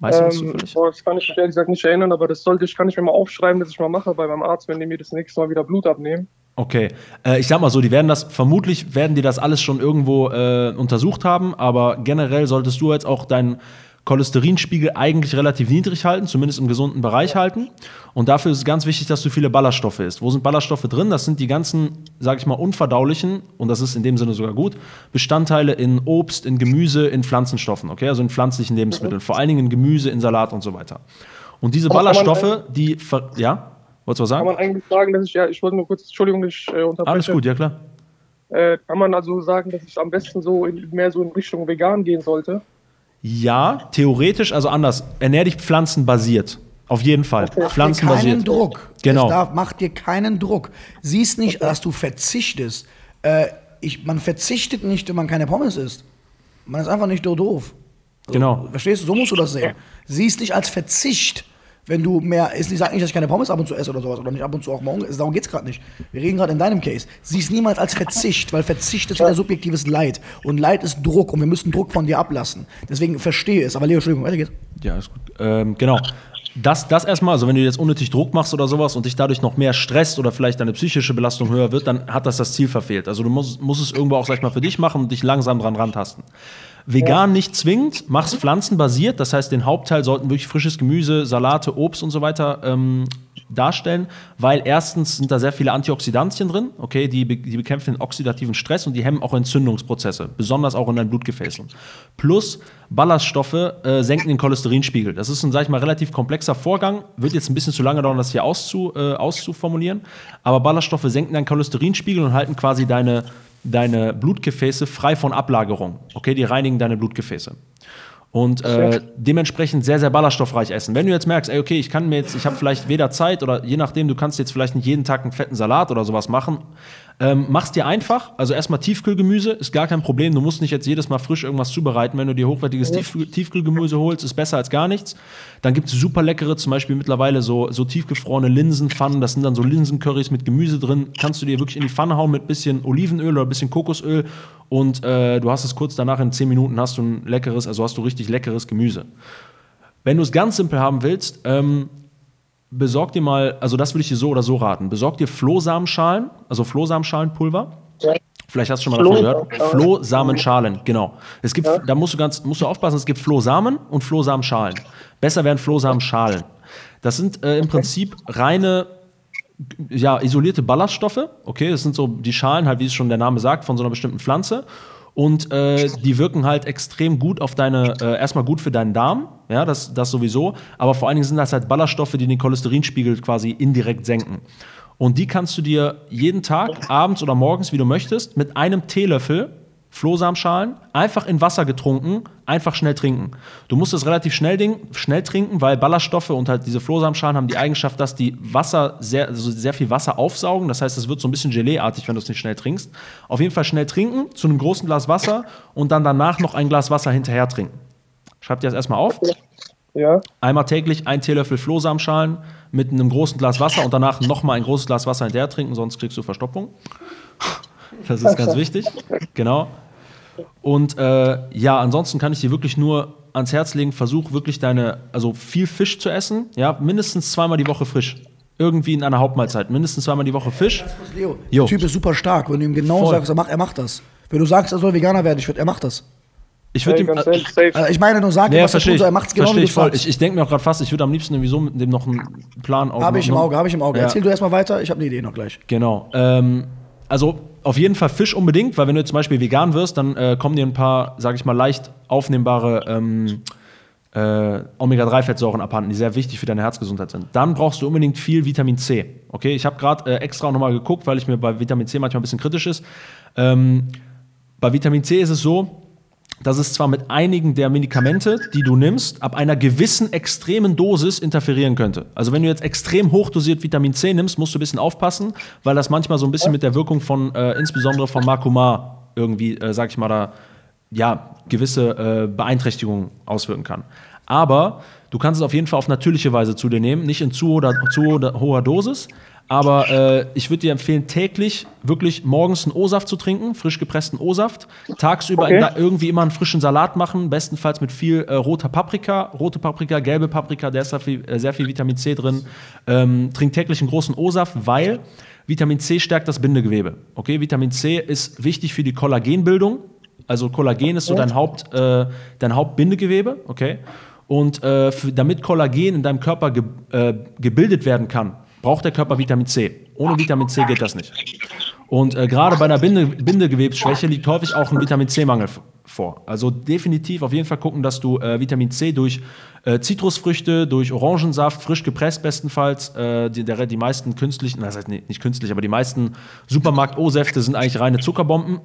Weißt du das Ähm, zufällig? das kann ich ehrlich gesagt nicht erinnern, aber das sollte ich, kann ich mir mal aufschreiben, dass ich mal mache bei meinem Arzt, wenn die mir das nächste Mal wieder Blut abnehmen. Okay, äh, ich sag mal so, die werden das, vermutlich werden die das alles schon irgendwo äh, untersucht haben, aber generell solltest du jetzt auch deinen Cholesterinspiegel eigentlich relativ niedrig halten, zumindest im gesunden Bereich halten. Und dafür ist es ganz wichtig, dass du viele Ballaststoffe isst. Wo sind Ballaststoffe drin? Das sind die ganzen, sag ich mal, unverdaulichen, und das ist in dem Sinne sogar gut, Bestandteile in Obst, in Gemüse, in Pflanzenstoffen, okay, also in pflanzlichen Lebensmitteln, vor allen Dingen in Gemüse, in Salat und so weiter. Und diese kann Ballaststoffe, die, ja, wolltest du was Kann sagen? man eigentlich sagen, dass ich, ja, ich wollte nur kurz, Entschuldigung, ich äh, unterbreche. Alles gut, ja klar. Äh, kann man also sagen, dass ich am besten so in, mehr so in Richtung vegan gehen sollte? Ja, theoretisch, also anders. Ernähr dich pflanzenbasiert. Auf jeden Fall. Mach dir keinen Pflanzenbasiert. Druck. Genau. Darf, mach dir keinen Druck. Siehst nicht, dass du verzichtest. Äh, ich, man verzichtet nicht, wenn man keine Pommes isst. Man ist einfach nicht so doof. Genau. Verstehst du? So musst du das sehen. Siehst nicht als Verzicht, wenn du mehr isst. Ich sage nicht, dass ich keine Pommes ab und zu esse oder sowas oder nicht ab und zu auch morgen. Darum geht es gerade nicht. Wir reden gerade in deinem Case. Siehst niemals als Verzicht, weil Verzicht ist wieder subjektives Leid. Und Leid ist Druck und wir müssen Druck von dir ablassen. Deswegen verstehe es. Aber Leo, Entschuldigung, weiter geht's. Ja, ist gut. Ähm, genau. Das, das erstmal, also wenn du jetzt unnötig Druck machst oder sowas und dich dadurch noch mehr stresst oder vielleicht deine psychische Belastung höher wird, dann hat das das Ziel verfehlt. Also du musst, musst es irgendwo auch, sag ich mal, für dich machen und dich langsam dran rantasten. Vegan nicht zwingend, mach's pflanzenbasiert, das heißt, den Hauptteil sollten wirklich frisches Gemüse, Salate, Obst und so weiter ähm, darstellen, weil erstens sind da sehr viele Antioxidantien drin, okay, die, die bekämpfen den oxidativen Stress und die hemmen auch Entzündungsprozesse, besonders auch in deinen Blutgefäßen. Plus Ballaststoffe äh, senken den Cholesterinspiegel. Das ist ein, sag ich mal, relativ komplexer Vorgang, wird jetzt ein bisschen zu lange dauern, das hier auszu, äh, auszuformulieren, aber Ballaststoffe senken deinen Cholesterinspiegel und halten quasi deine, deine Blutgefäße frei von Ablagerung, okay, die reinigen deine Blutgefäße. Und äh, dementsprechend sehr, sehr ballaststoffreich essen. Wenn du jetzt merkst, ey, okay, ich kann mir jetzt, ich habe vielleicht weder Zeit oder je nachdem, du kannst jetzt vielleicht nicht jeden Tag einen fetten Salat oder sowas machen, ähm, mach's dir einfach. Also erstmal Tiefkühlgemüse ist gar kein Problem. Du musst nicht jetzt jedes Mal frisch irgendwas zubereiten. Wenn du dir hochwertiges Tiefkühl Tiefkühlgemüse holst, ist besser als gar nichts. Dann gibt es super leckere, zum Beispiel mittlerweile so, so tiefgefrorene Linsenpfannen. Das sind dann so Linsencurrys mit Gemüse drin. Kannst du dir wirklich in die Pfanne hauen mit bisschen Olivenöl oder bisschen Kokosöl und äh, du hast es kurz danach in 10 Minuten hast du ein leckeres, also hast du richtig leckeres Gemüse. Wenn du es ganz simpel haben willst, ähm, besorg dir mal, also das würde ich dir so oder so raten, besorg dir Flohsamenschalen, also Flohsamenschalenpulver. Vielleicht hast du schon mal davon gehört. Flohsamenschalen, genau. Es gibt, da musst du ganz, musst du aufpassen, es gibt Flohsamen und Flohsamenschalen. Besser wären Flohsamenschalen. Das sind äh, im Prinzip reine, ja, isolierte Ballaststoffe. Okay, das sind so die Schalen, halt, wie es schon der Name sagt, von so einer bestimmten Pflanze. Und äh, die wirken halt extrem gut auf deine, äh, erstmal gut für deinen Darm, ja, das, das sowieso, aber vor allen Dingen sind das halt Ballaststoffe, die den Cholesterinspiegel quasi indirekt senken. Und die kannst du dir jeden Tag, abends oder morgens, wie du möchtest, mit einem Teelöffel Flohsamenschalen einfach in Wasser getrunken, einfach schnell trinken. Du musst es relativ schnell, ding, schnell trinken, weil Ballaststoffe und halt diese Flohsamenschalen haben die Eigenschaft, dass die Wasser sehr, also sehr viel Wasser aufsaugen. Das heißt, es wird so ein bisschen Geleeartig, wenn du es nicht schnell trinkst. Auf jeden Fall schnell trinken, zu einem großen Glas Wasser und dann danach noch ein Glas Wasser hinterher trinken. Schreib dir das erstmal auf. Ja. Einmal täglich ein Teelöffel Flohsamenschalen mit einem großen Glas Wasser und danach nochmal ein großes Glas Wasser hinterher trinken, sonst kriegst du Verstopfung. Das ist ganz wichtig. Genau. Und äh, ja, ansonsten kann ich dir wirklich nur ans Herz legen, versuch wirklich deine, also viel Fisch zu essen. Ja, mindestens zweimal die Woche frisch. Irgendwie in einer Hauptmahlzeit. Mindestens zweimal die Woche Fisch. Leo, Jo. der Typ ist super stark. Wenn du ihm genau Voll. sagst, er macht, er macht das. Wenn du sagst, er soll Veganer werden, ich würde, er macht das. Ich würde ihm. ganz ehrlich, safe. Also ich meine nur, sag ihm, Ja, was er tun soll. Er macht es genau, wie ich du voll. sagst. Ich, ich denke mir auch gerade fast, ich würde am liebsten irgendwie so mit dem noch einen Plan auf. Habe ich im noch- Auge, habe ich im Auge. Ja. Erzähl du erstmal weiter, ich habe eine Idee noch gleich. Genau. Ähm, also auf jeden Fall Fisch unbedingt, weil wenn du zum Beispiel vegan wirst, dann äh, kommen dir ein paar, sage ich mal, leicht aufnehmbare ähm, äh, Omega-3-Fettsäuren abhanden, die sehr wichtig für deine Herzgesundheit sind. Dann brauchst du unbedingt viel Vitamin C. Okay, ich habe gerade äh, extra nochmal geguckt, weil ich mir bei Vitamin C manchmal ein bisschen kritisch ist. Ähm, bei Vitamin C ist es so, dass es zwar mit einigen der Medikamente, die du nimmst, ab einer gewissen extremen Dosis interferieren könnte. Also wenn du jetzt extrem hochdosiert Vitamin C nimmst, musst du ein bisschen aufpassen, weil das manchmal so ein bisschen mit der Wirkung von, äh, insbesondere von Makoma irgendwie, äh, sag ich mal, da ja, gewisse äh, Beeinträchtigungen auswirken kann. Aber du kannst es auf jeden Fall auf natürliche Weise zu dir nehmen, nicht in zu hoher, zu hoher- hoher Dosis. Aber äh, ich würde dir empfehlen, täglich wirklich morgens einen O-Saft zu trinken, frisch gepressten O-Saft. Tagsüber Okay. da irgendwie immer einen frischen Salat machen, bestenfalls mit viel äh, roter Paprika, rote Paprika, gelbe Paprika, da ist sehr viel, äh, sehr viel Vitamin C drin. Ähm, trink täglich einen großen O-Saft, weil Vitamin C stärkt das Bindegewebe. Okay, Vitamin C ist wichtig für die Kollagenbildung. Also Kollagen ist so dein, Haupt, äh, dein Hauptbindegewebe, okay? Und äh, für, damit Kollagen in deinem Körper ge, äh, gebildet werden kann, braucht der Körper Vitamin C. Ohne Vitamin C geht das nicht. Und äh, gerade bei einer Binde, Bindegewebsschwäche liegt häufig auch ein Vitamin C-Mangel vor. Also definitiv auf jeden Fall gucken, dass du äh, Vitamin C durch äh, Zitrusfrüchte, durch Orangensaft, frisch gepresst bestenfalls, äh, die, der, die meisten künstlichen, das heißt nicht, nicht künstlich, aber die meisten Supermarkt-O-Säfte sind eigentlich reine Zuckerbomben.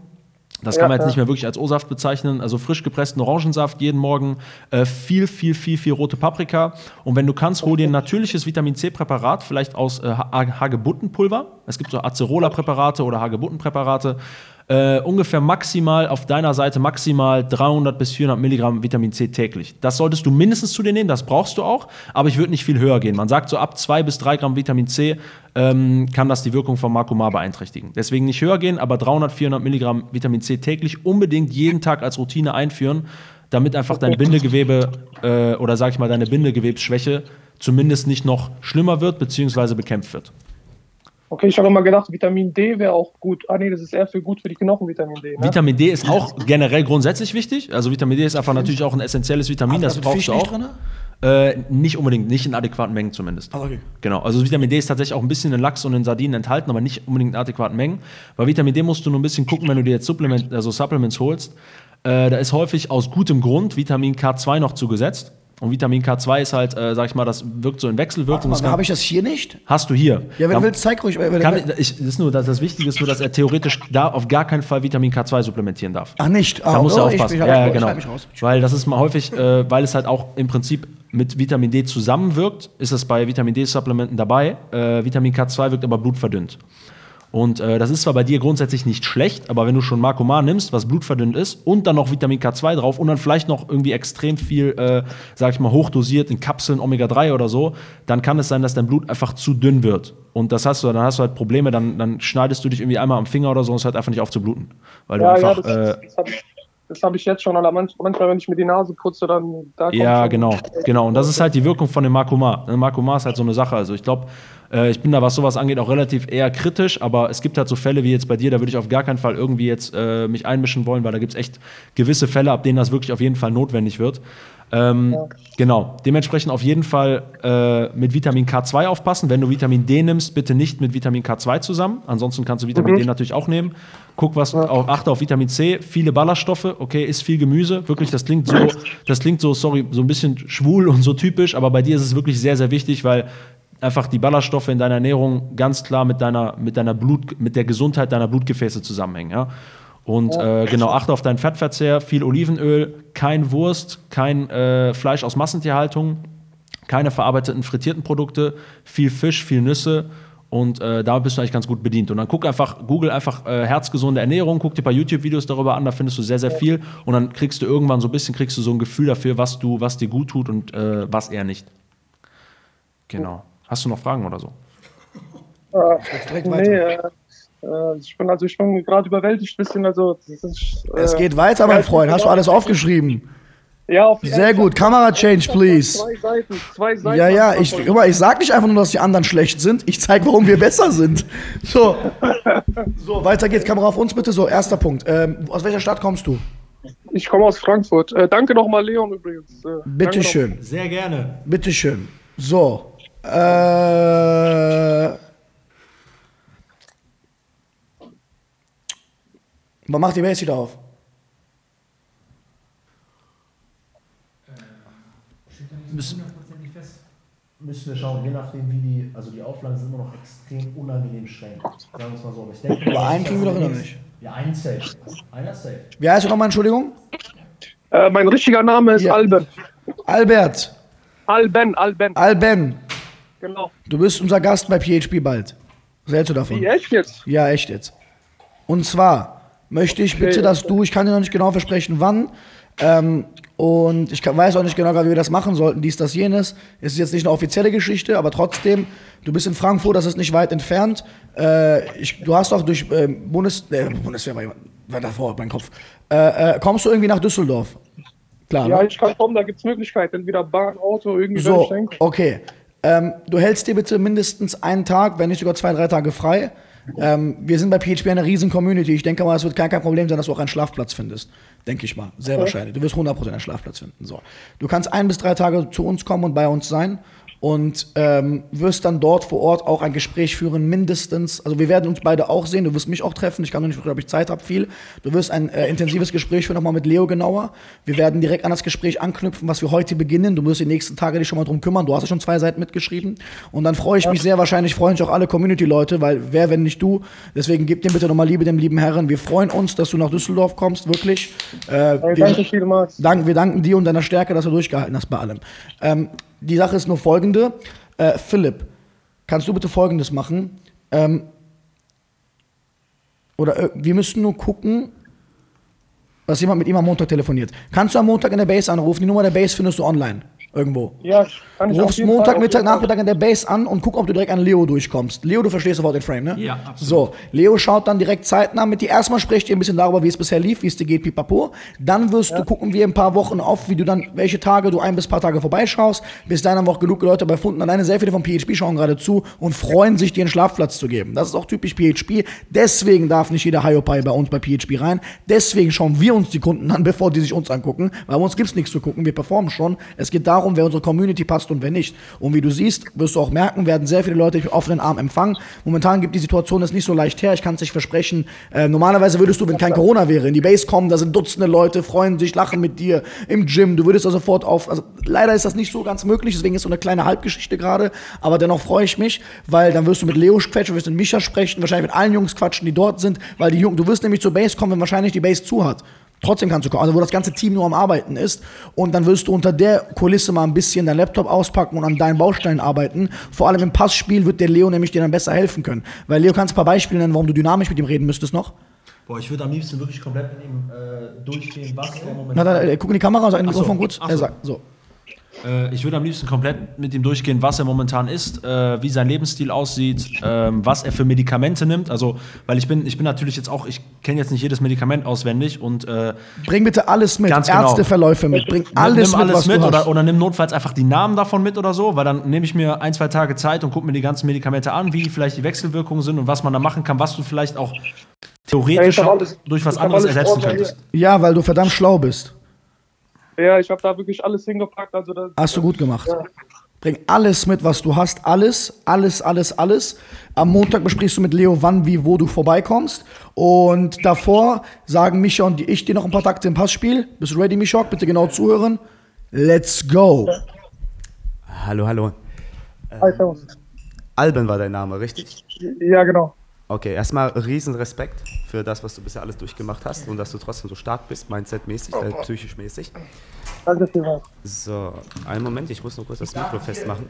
Das kann man jetzt nicht mehr wirklich als O-Saft bezeichnen. Also frisch gepressten Orangensaft jeden Morgen, äh, viel, viel, viel, viel rote Paprika. Und wenn du kannst, hol dir ein natürliches Vitamin C-Präparat, vielleicht aus äh, Ha- Hagebuttenpulver. Es gibt so Acerola-Präparate oder Hagebuttenpräparate. Äh, ungefähr maximal auf deiner Seite maximal 300 bis 400 Milligramm Vitamin C täglich. Das solltest du mindestens zu dir nehmen, das brauchst du auch, aber ich würde nicht viel höher gehen. Man sagt so ab 2 bis 3 Gramm Vitamin C ähm, kann das die Wirkung von Makoma beeinträchtigen. Deswegen nicht höher gehen, aber 300, 400 Milligramm Vitamin C täglich unbedingt jeden Tag als Routine einführen, damit einfach dein Bindegewebe äh, oder sag ich mal deine Bindegewebsschwäche zumindest nicht noch schlimmer wird bzw. bekämpft wird. Okay, ich habe immer gedacht, Vitamin D wäre auch gut. Ah nee, das ist eher für gut für die Knochen, Vitamin D. Ne? Vitamin D ist auch generell grundsätzlich wichtig. Also Vitamin D ist einfach natürlich auch ein essentielles Vitamin, das brauchst du nicht auch. drin? Äh, nicht unbedingt, nicht in adäquaten Mengen zumindest. Ah, okay. Genau, also Vitamin D ist tatsächlich auch ein bisschen in Lachs und in Sardinen enthalten, aber nicht unbedingt in adäquaten Mengen. Bei Vitamin D musst du nur ein bisschen gucken, wenn du dir jetzt Supplement, also Supplements holst. Äh, da ist häufig aus gutem Grund Vitamin K2 noch zugesetzt. Und Vitamin K2 ist halt, äh, sag ich mal, das wirkt so in Wechselwirkung. Habe ich das hier nicht? hast du hier. Ja, wenn Da- du willst, zeig ruhig. Wenn, kann, ich, das, ist nur, das, das Wichtige ist nur, dass er theoretisch da auf gar keinen Fall Vitamin K2 supplementieren darf. ach, nicht. Ah, Da muss er oh, aufpassen. Ich, ja, ja, genau. Weil das ist mal häufig, äh, weil es halt auch im Prinzip mit Vitamin D zusammenwirkt, ist es bei Vitamin D-Supplementen dabei. Äh, Vitamin K2 wirkt aber blutverdünnt. Und äh, das ist zwar bei dir grundsätzlich nicht schlecht, aber wenn du schon Marcoman nimmst, was blutverdünnt ist, und dann noch Vitamin K2 drauf und dann vielleicht noch irgendwie extrem viel, äh, sag ich mal, hochdosiert in Kapseln Omega-3 oder so, dann kann es sein, dass dein Blut einfach zu dünn wird. Und das hast du, dann hast du halt Probleme, dann, dann schneidest du dich irgendwie einmal am Finger oder so und es hört einfach nicht auf zu bluten. Weil du Ja, ja, einfach. das, äh, das das hab ich jetzt schon. Aber manch, manchmal, wenn ich mir die Nase putze, dann da Ja, genau, genau. Und das ist halt die Wirkung von dem Makoma. Ne, Makoma ist halt so eine Sache. Also ich glaube, äh, ich bin da, was sowas angeht, auch relativ eher kritisch, aber es gibt halt so Fälle wie jetzt bei dir, da würde ich auf gar keinen Fall irgendwie jetzt äh, mich einmischen wollen, weil da gibt es echt gewisse Fälle, ab denen das wirklich auf jeden Fall notwendig wird. Ähm, Genau. Dementsprechend auf jeden Fall äh, mit Vitamin K2 aufpassen. Wenn du Vitamin D nimmst, bitte nicht mit Vitamin K2 zusammen. Ansonsten kannst du Vitamin D natürlich auch nehmen. Guck, was auf, achte auf Vitamin C, viele Ballaststoffe, okay, ist viel Gemüse. Wirklich, das klingt so, das klingt so, sorry, so ein bisschen schwul und so typisch, aber bei dir ist es wirklich sehr, sehr wichtig, weil einfach die Ballaststoffe in deiner Ernährung ganz klar mit deiner, mit deiner Blut, mit der Gesundheit deiner Blutgefäße zusammenhängen. Ja? Und äh, genau, achte auf deinen Fettverzehr, viel Olivenöl, kein Wurst, kein äh, Fleisch aus Massentierhaltung, keine verarbeiteten frittierten Produkte, viel Fisch, viel Nüsse und äh, da bist du eigentlich ganz gut bedient. Und dann guck einfach, google einfach äh, herzgesunde Ernährung, guck dir ein paar YouTube-Videos darüber an, da findest du sehr, sehr viel und dann kriegst du irgendwann so ein bisschen, kriegst du so ein Gefühl dafür, was du, was dir gut tut und äh, was eher nicht. Genau. Hast du noch Fragen oder so? Direkt Nee, weiter. äh, äh, ich bin also ich bin gerade überwältigt ein bisschen. Also das ist, äh, Es geht weiter, mein Freund. Hast du alles aufgeschrieben? Ja, auf Sehr gut. Kamera change, please. Zwei Seiten, zwei Seiten. Ja, ja, ich, mal, ich sag nicht einfach nur, dass die anderen schlecht sind. Ich zeige, warum wir besser sind. So. So, weiter geht's. Kamera auf uns bitte. So, erster Punkt. Ähm, aus welcher Stadt kommst du? Ich komme aus Frankfurt. Äh, danke nochmal, Leon übrigens. Äh, danke Bitte noch- schön. Sehr gerne. Bitte schön. So. Äh. Man macht die Base wieder auf. Müssen, müssen wir schauen, je nachdem wie die, also die Auflagen sind immer noch extrem unangenehm streng. Sagen wir es mal so. Aber ich denke, Aber einen kriegen wir doch immer nicht. Ja, einen safe. Einer safe. Wie heißt du nochmal, Entschuldigung? Äh, mein richtiger Name ist Ja. Alben. Albert. Alben, Alben. Alben. Genau. Du bist unser Gast bei PHP bald. Was hältst du davon? Wie, echt jetzt? Ja, echt jetzt. Und zwar möchte ich bitte, dass du, ich kann dir noch nicht genau versprechen, wann, ähm, und ich kann, weiß auch nicht genau, wie wir das machen sollten, dies, das, jenes. Es ist jetzt nicht eine offizielle Geschichte, aber trotzdem, du bist in Frankfurt, das ist nicht weit entfernt. Äh, ich, du hast auch durch äh, Bundes, äh, Bundeswehr, war, war davor, mein Kopf. Äh, äh, kommst du irgendwie nach Düsseldorf? Klar, Ja, ne? ich kann kommen, da gibt es Möglichkeiten. Entweder Bahn, Auto, irgendwie So, okay. Ähm, du hältst dir bitte mindestens einen Tag, wenn nicht sogar zwei, drei Tage frei. Ähm, wir sind bei PHP eine riesen Community. Ich denke mal, es wird kein, kein Problem sein, dass du auch einen Schlafplatz findest. Denke ich mal. Sehr wahrscheinlich. Du wirst 100% einen Schlafplatz finden. So. Du kannst ein bis drei Tage zu uns kommen und bei uns sein und ähm, wirst dann dort vor Ort auch ein Gespräch führen, mindestens. Also wir werden uns beide auch sehen. Du wirst mich auch treffen. Ich kann noch nicht, ob ich Zeit habe, viel. Du wirst ein äh, intensives Gespräch führen, nochmal mit Leo genauer. Wir werden direkt an das Gespräch anknüpfen, was wir heute beginnen. Du wirst die nächsten Tage dich schon mal drum kümmern. Du hast ja schon zwei Seiten mitgeschrieben. Und dann freue ich mich sehr wahrscheinlich, freuen sich auch alle Community-Leute, weil wer, wenn nicht du. Deswegen gib dem bitte nochmal Liebe dem lieben Herren. Wir freuen uns, dass du nach Düsseldorf kommst, wirklich. Äh, Hey, wir- danke vielmals. Dank, wir danken dir und deiner Stärke, dass du durchgehalten hast bei allem. Ähm, die Sache ist nur folgende. Äh, Philipp, kannst du bitte folgendes machen? Ähm, Oder äh, wir müssen nur gucken, dass jemand mit ihm am Montag telefoniert. Kannst du am Montag in der Base anrufen? Die Nummer der Base findest du online. Irgendwo. Ja, kann ich auf Rufst Montag, Fall- Mittag, Nachmittag in der Base an und guck, ob du direkt an Leo durchkommst. Leo, du verstehst sofort den Frame, ne? Ja, absolut. So, Leo schaut dann direkt zeitnah mit dir. Erstmal sprecht ihr ein bisschen darüber, wie es bisher lief, wie es dir geht, pipapo. Dann wirst du gucken, wir ein paar Wochen auf, wie du dann, welche Tage du ein bis paar Tage vorbeischaust. Bis dahin haben wir auch genug Leute bei Funden. Alleine sehr viele von PHP schauen gerade zu und freuen sich, dir einen Schlafplatz zu geben. Das ist auch typisch PHP. Deswegen darf nicht jeder Hiopai bei uns bei PHP rein. Deswegen schauen wir uns die Kunden an, bevor die sich uns angucken. Weil bei uns gibt's nichts zu gucken. Wir performen schon. Es geht darum, wer unsere Community passt und wer nicht. Und wie du siehst, wirst du auch merken, werden sehr viele Leute mit offenen Armen empfangen. Momentan gibt die Situation das nicht so leicht her. Ich kann es nicht versprechen. Äh, normalerweise würdest du, wenn kein Corona wäre, in die Base kommen, da sind Dutzende Leute, freuen sich, lachen mit dir im Gym. Du würdest da sofort auf. Also leider ist das nicht so ganz möglich, deswegen ist so eine kleine Halbgeschichte gerade. Aber dennoch freue ich mich, weil dann wirst du mit Leo quatschen, wirst mit Micha sprechen, wahrscheinlich mit allen Jungs quatschen, die dort sind, weil die Jungs, du wirst nämlich zur Base kommen, wenn wahrscheinlich die Base zu hat. Trotzdem kannst du kommen, also wo das ganze Team nur am Arbeiten ist. Und dann wirst du unter der Kulisse mal ein bisschen dein Laptop auspacken und an deinen Baustellen arbeiten. Vor allem im Passspiel wird der Leo nämlich dir dann besser helfen können. Weil Leo kannst ein paar Beispiele nennen, warum du dynamisch mit ihm reden müsstest noch. Boah, ich würde am liebsten wirklich komplett mit ihm äh, durchgehen, was er momentan. Na, dann, äh, guck in die Kamera sag in die Ach so, Mikrofon kurz. ach Er so. sagt, so. Äh, ich würde am liebsten komplett mit ihm durchgehen, was er momentan isst, äh, wie sein Lebensstil aussieht, ähm, was er für Medikamente nimmt. Also, weil ich bin, ich bin natürlich jetzt auch, ich kenne jetzt nicht jedes Medikament auswendig und äh, Bring bitte alles mit. Ganz genau. Ärzteverläufe mit. Bring alles nimm mit, was mit du oder, hast. oder nimm notfalls einfach die Namen davon mit oder so, weil dann nehme ich mir ein, zwei Tage Zeit und gucke mir die ganzen Medikamente an, wie vielleicht die Wechselwirkungen sind und was man da machen kann, was du vielleicht auch Ja, theoretisch hab alles- durch was anderes alles ersetzen könntest. Ja, weil du verdammt schlau bist. Ja, ich habe da wirklich alles hingepackt. Also das, Hast du gut gemacht. Bring alles mit, was du hast. Alles, alles, alles, alles. Am Montag besprichst du mit Leo, wann, wie, wo du vorbeikommst. Und davor sagen Micha und ich dir noch ein paar Takte im Passspiel. Bist du ready, Mischok? Bitte genau zuhören. Let's go. Hallo, hallo. Hi, servus. Alben war dein Name, richtig? Ja, genau. Okay, erstmal riesen Respekt für das, was du bisher alles durchgemacht hast und dass du trotzdem so stark bist, mindsetmäßig, äh, psychisch mäßig. Danke vielmals. So, einen Moment, ich muss nur kurz das Mikro festmachen.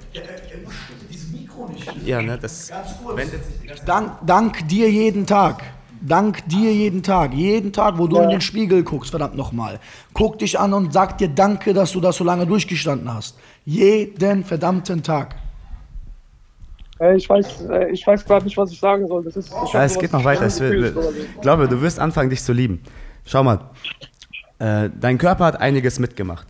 Ja, ne, das wendet sich Dank, dank dir jeden Tag. Dank dir jeden Tag. Jeden Tag, wo du in den Spiegel guckst, verdammt nochmal. Guck dich an und sag dir Danke, dass du das so lange durchgestanden hast. Jeden verdammten Tag. Äh, ich weiß, äh, ich weiß gerade nicht, was ich sagen soll. Das ist, Ja, es geht noch weiter. Ich glaube, du wirst anfangen, dich zu lieben. Schau mal, äh, dein Körper hat einiges mitgemacht.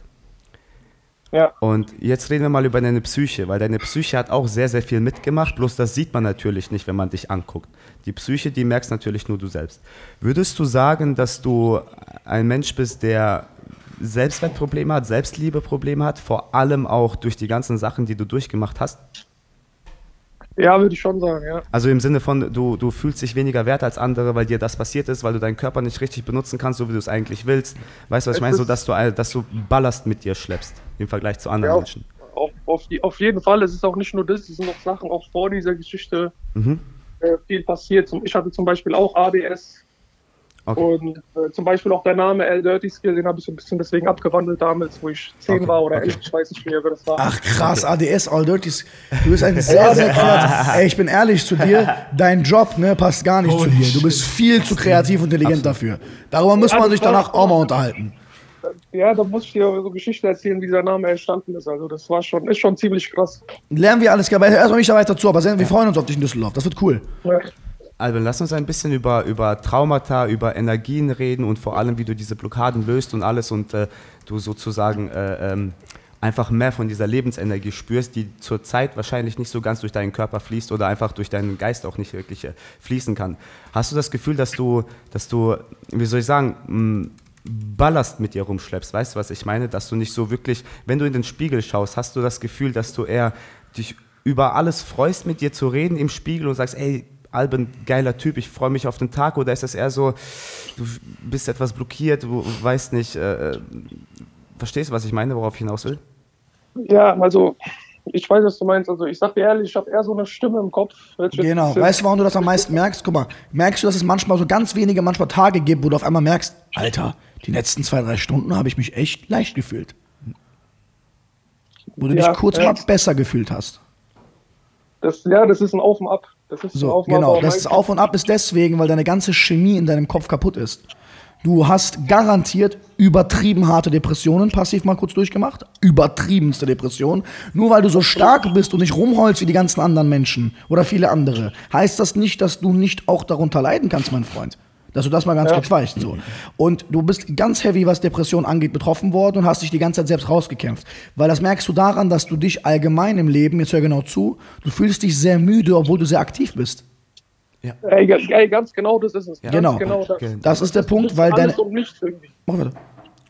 Ja, Und jetzt reden wir mal über deine Psyche, weil deine Psyche hat auch sehr, sehr viel mitgemacht, bloß das sieht man natürlich nicht, wenn man dich anguckt. Die Psyche, die merkst natürlich nur du selbst. Würdest du sagen, dass du ein Mensch bist, der Selbstwertprobleme hat, Selbstliebeprobleme hat, vor allem auch durch die ganzen Sachen, die du durchgemacht hast? Ja würde ich schon sagen, ja. Also im Sinne von, du, du fühlst dich weniger wert als andere, weil dir das passiert ist, weil du deinen Körper nicht richtig benutzen kannst, so wie du es eigentlich willst. Weißt du, was ich meine? So, dass du, dass du Ballast mit dir schleppst im Vergleich zu anderen Ja. Menschen. Auf, auf, die, auf jeden Fall. Es ist auch nicht nur das, es sind noch Sachen auch vor dieser Geschichte Mhm. äh, viel passiert. Ich hatte zum Beispiel auch ADS Okay. und äh, zum Beispiel auch der Name L Dirty Skill, den habe ich so ein bisschen deswegen abgewandelt damals, wo ich 10 Okay, war oder okay. 11, ich weiß nicht mehr, wer das war. Ach krass, ADS, All Dirties. Du bist ein sehr, sehr kreativ. Ey, ich bin ehrlich zu dir, dein Job ne, passt gar nicht zu dir. Du bist viel zu kreativ und intelligent dafür. Darüber muss man sich danach auch mal unterhalten. Ja, da muss ich dir so Geschichte erzählen, wie dieser Name entstanden ist. Also das war schon, ist schon ziemlich krass. Lernen wir alles, aber erstmal nicht da weiter zu, aber wir freuen uns auf dich in Düsseldorf. Das wird cool. Ja. Albin, lass uns ein bisschen über, über Traumata, über Energien reden und vor allem, wie du diese Blockaden löst und alles und äh, du sozusagen äh, ähm, einfach mehr von dieser Lebensenergie spürst, die zurzeit wahrscheinlich nicht so ganz durch deinen Körper fließt oder einfach durch deinen Geist auch nicht wirklich äh, fließen kann. Hast du das Gefühl, dass du, dass du, wie soll ich sagen, mh, Ballast mit dir rumschleppst? Weißt du, was ich meine? Dass du nicht so wirklich, wenn du in den Spiegel schaust, hast du das Gefühl, dass du eher dich über alles freust, mit dir zu reden im Spiegel und sagst, ey, Alben, geiler Typ, ich freue mich auf den Tag? Oder ist das eher so, du bist etwas blockiert, du weißt nicht, äh, äh, verstehst du, was ich meine, worauf ich hinaus will? ja, also ich weiß, was du meinst. Also ich sag dir ehrlich, ich habe eher so eine Stimme im Kopf. Genau. Weißt du, warum du das am meisten merkst? Guck mal, merkst du, dass es manchmal so ganz wenige, manchmal Tage gibt, wo du auf einmal merkst, Alter, die letzten zwei, drei Stunden habe ich mich echt leicht gefühlt. Wo du Ja, dich kurz ja. mal besser gefühlt hast. Das, ja, das ist ein Auf und Ab. Das ist So, Auf genau. Das ist Auf und Ab ist deswegen, weil deine ganze Chemie in deinem Kopf kaputt ist. Du hast garantiert übertrieben harte Depressionen, passiv mal kurz durchgemacht. Übertriebenste Depression. Nur weil du so stark bist und nicht rumholst wie die ganzen anderen Menschen oder viele andere, heißt das nicht, dass du nicht auch darunter leiden kannst, mein Freund. Dass du das mal ganz kurz weißt. So. Und du bist ganz heavy, was Depression angeht, betroffen worden und hast dich die ganze Zeit selbst rausgekämpft. Weil das merkst du daran, dass du dich allgemein im Leben, jetzt hör genau zu, du fühlst dich sehr müde, obwohl du sehr aktiv bist. Ey, ga- ey, ganz genau, das ist es. Ganz Genau. genau das. Das ist der Punkt, ist weil irgendwie. Mach weiter.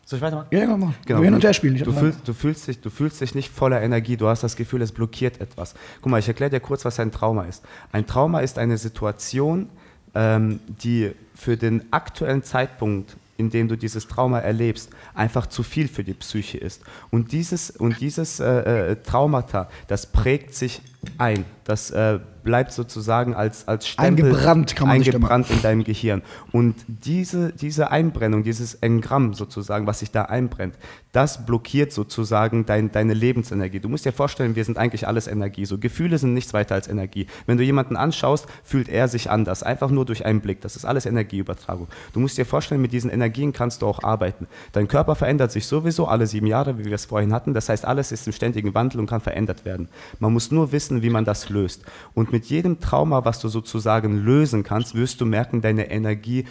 Soll ich weitermachen? Ja, ja, mach. Genau. Wir hin und her spielen. Du, fühlst, du, fühlst dich, du fühlst dich nicht voller Energie, du hast das Gefühl, es blockiert etwas. Guck mal, ich erkläre dir kurz, was ein Trauma ist. Ein Trauma ist eine Situation, ähm, die für den aktuellen Zeitpunkt, in dem du dieses Trauma erlebst, einfach zu viel für die Psyche ist. Und dieses, und dieses äh, äh, Traumata, das prägt sich ein. Das äh, bleibt sozusagen als, als Stempel Eingebrannt, kann man eingebrannt in deinem Gehirn. Und diese, diese Einbrennung, dieses Engramm sozusagen, was sich da einbrennt, das blockiert sozusagen dein, deine Lebensenergie. Du musst dir vorstellen, wir sind eigentlich alles Energie. So Gefühle sind nichts weiter als Energie. Wenn du jemanden anschaust, fühlt er sich anders, einfach nur durch einen Blick. Das ist alles Energieübertragung. Du musst dir vorstellen, mit diesen Energien kannst du auch arbeiten. Dein Körper verändert sich sowieso alle sieben Jahre, wie wir es vorhin hatten. Das heißt, alles ist im ständigen Wandel und kann verändert werden. Man muss nur wissen, wie man das löst. Und mit jedem Trauma, was du sozusagen lösen kannst, wirst du merken, deine Energie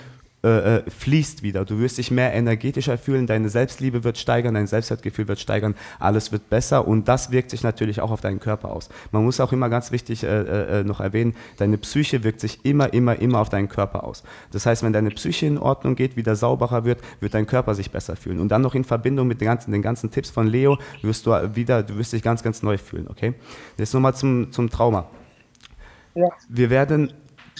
äh, äh, fließt wieder. Du wirst dich mehr energetischer fühlen, deine Selbstliebe wird steigern, dein Selbstwertgefühl wird steigern, alles wird besser und das wirkt sich natürlich auch auf deinen Körper aus. Man muss auch immer ganz wichtig äh, äh, noch erwähnen, deine Psyche wirkt sich immer, immer, immer auf deinen Körper aus. Das heißt, wenn deine Psyche in Ordnung geht, wieder sauberer wird, wird dein Körper sich besser fühlen. Und dann noch in Verbindung mit den ganzen, den ganzen Tipps von Leo wirst du wieder, du wirst dich ganz, ganz neu fühlen, okay? Jetzt nochmal zum, zum Trauma. Ja. Wir werden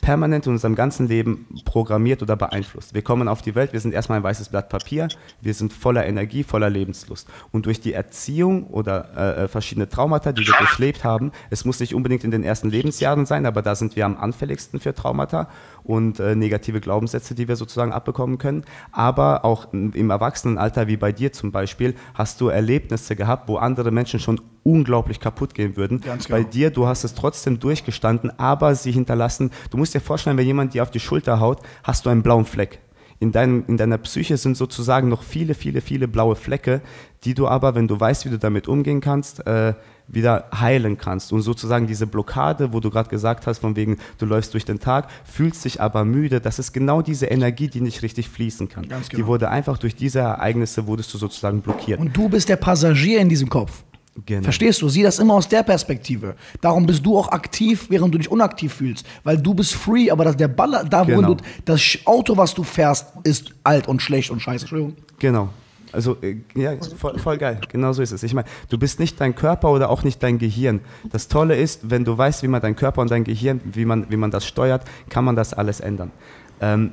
permanent in unserem ganzen Leben programmiert oder beeinflusst. Wir kommen auf die Welt, wir sind erstmal ein weißes Blatt Papier, wir sind voller Energie, voller Lebenslust. Und durch die Erziehung oder äh, äh, verschiedene Traumata, die wir durchlebt haben, es muss nicht unbedingt in den ersten Lebensjahren sein, aber da sind wir am anfälligsten für Traumata und äh, negative Glaubenssätze, die wir sozusagen abbekommen können. Aber auch im Erwachsenenalter, wie bei dir zum Beispiel, hast du Erlebnisse gehabt, wo andere Menschen schon unglaublich kaputt gehen würden. Ganz Bei genau. dir, du hast es trotzdem durchgestanden, aber sie hinterlassen, du musst dir vorstellen, wenn jemand dir auf die Schulter haut, hast du einen blauen Fleck. In, deinem, in deiner Psyche sind sozusagen noch viele, viele, viele blaue Flecke, die du aber, wenn du weißt, wie du damit umgehen kannst, äh, wieder heilen kannst. Und sozusagen diese Blockade, wo du gerade gesagt hast, von wegen, du läufst durch den Tag, fühlst dich aber müde, das ist genau diese Energie, die nicht richtig fließen kann. Ganz Die genau. wurde einfach durch diese Ereignisse, wurdest du sozusagen blockiert. Und du bist der Passagier in diesem Kopf. Genau. Verstehst du? Sieh das immer aus der Perspektive. Darum bist du auch aktiv, während du dich unaktiv fühlst. Weil du bist free, aber das, der Baller, da wo Genau. du, das Auto, was du fährst, ist alt und schlecht und scheiße. Entschuldigung. Genau. Also, äh, ja, voll, voll geil. Genau so ist es. Ich meine, du bist nicht dein Körper oder auch nicht dein Gehirn. Das Tolle ist, wenn du weißt, wie man dein Körper und dein Gehirn, wie man, wie man das steuert, kann man das alles ändern. Ähm,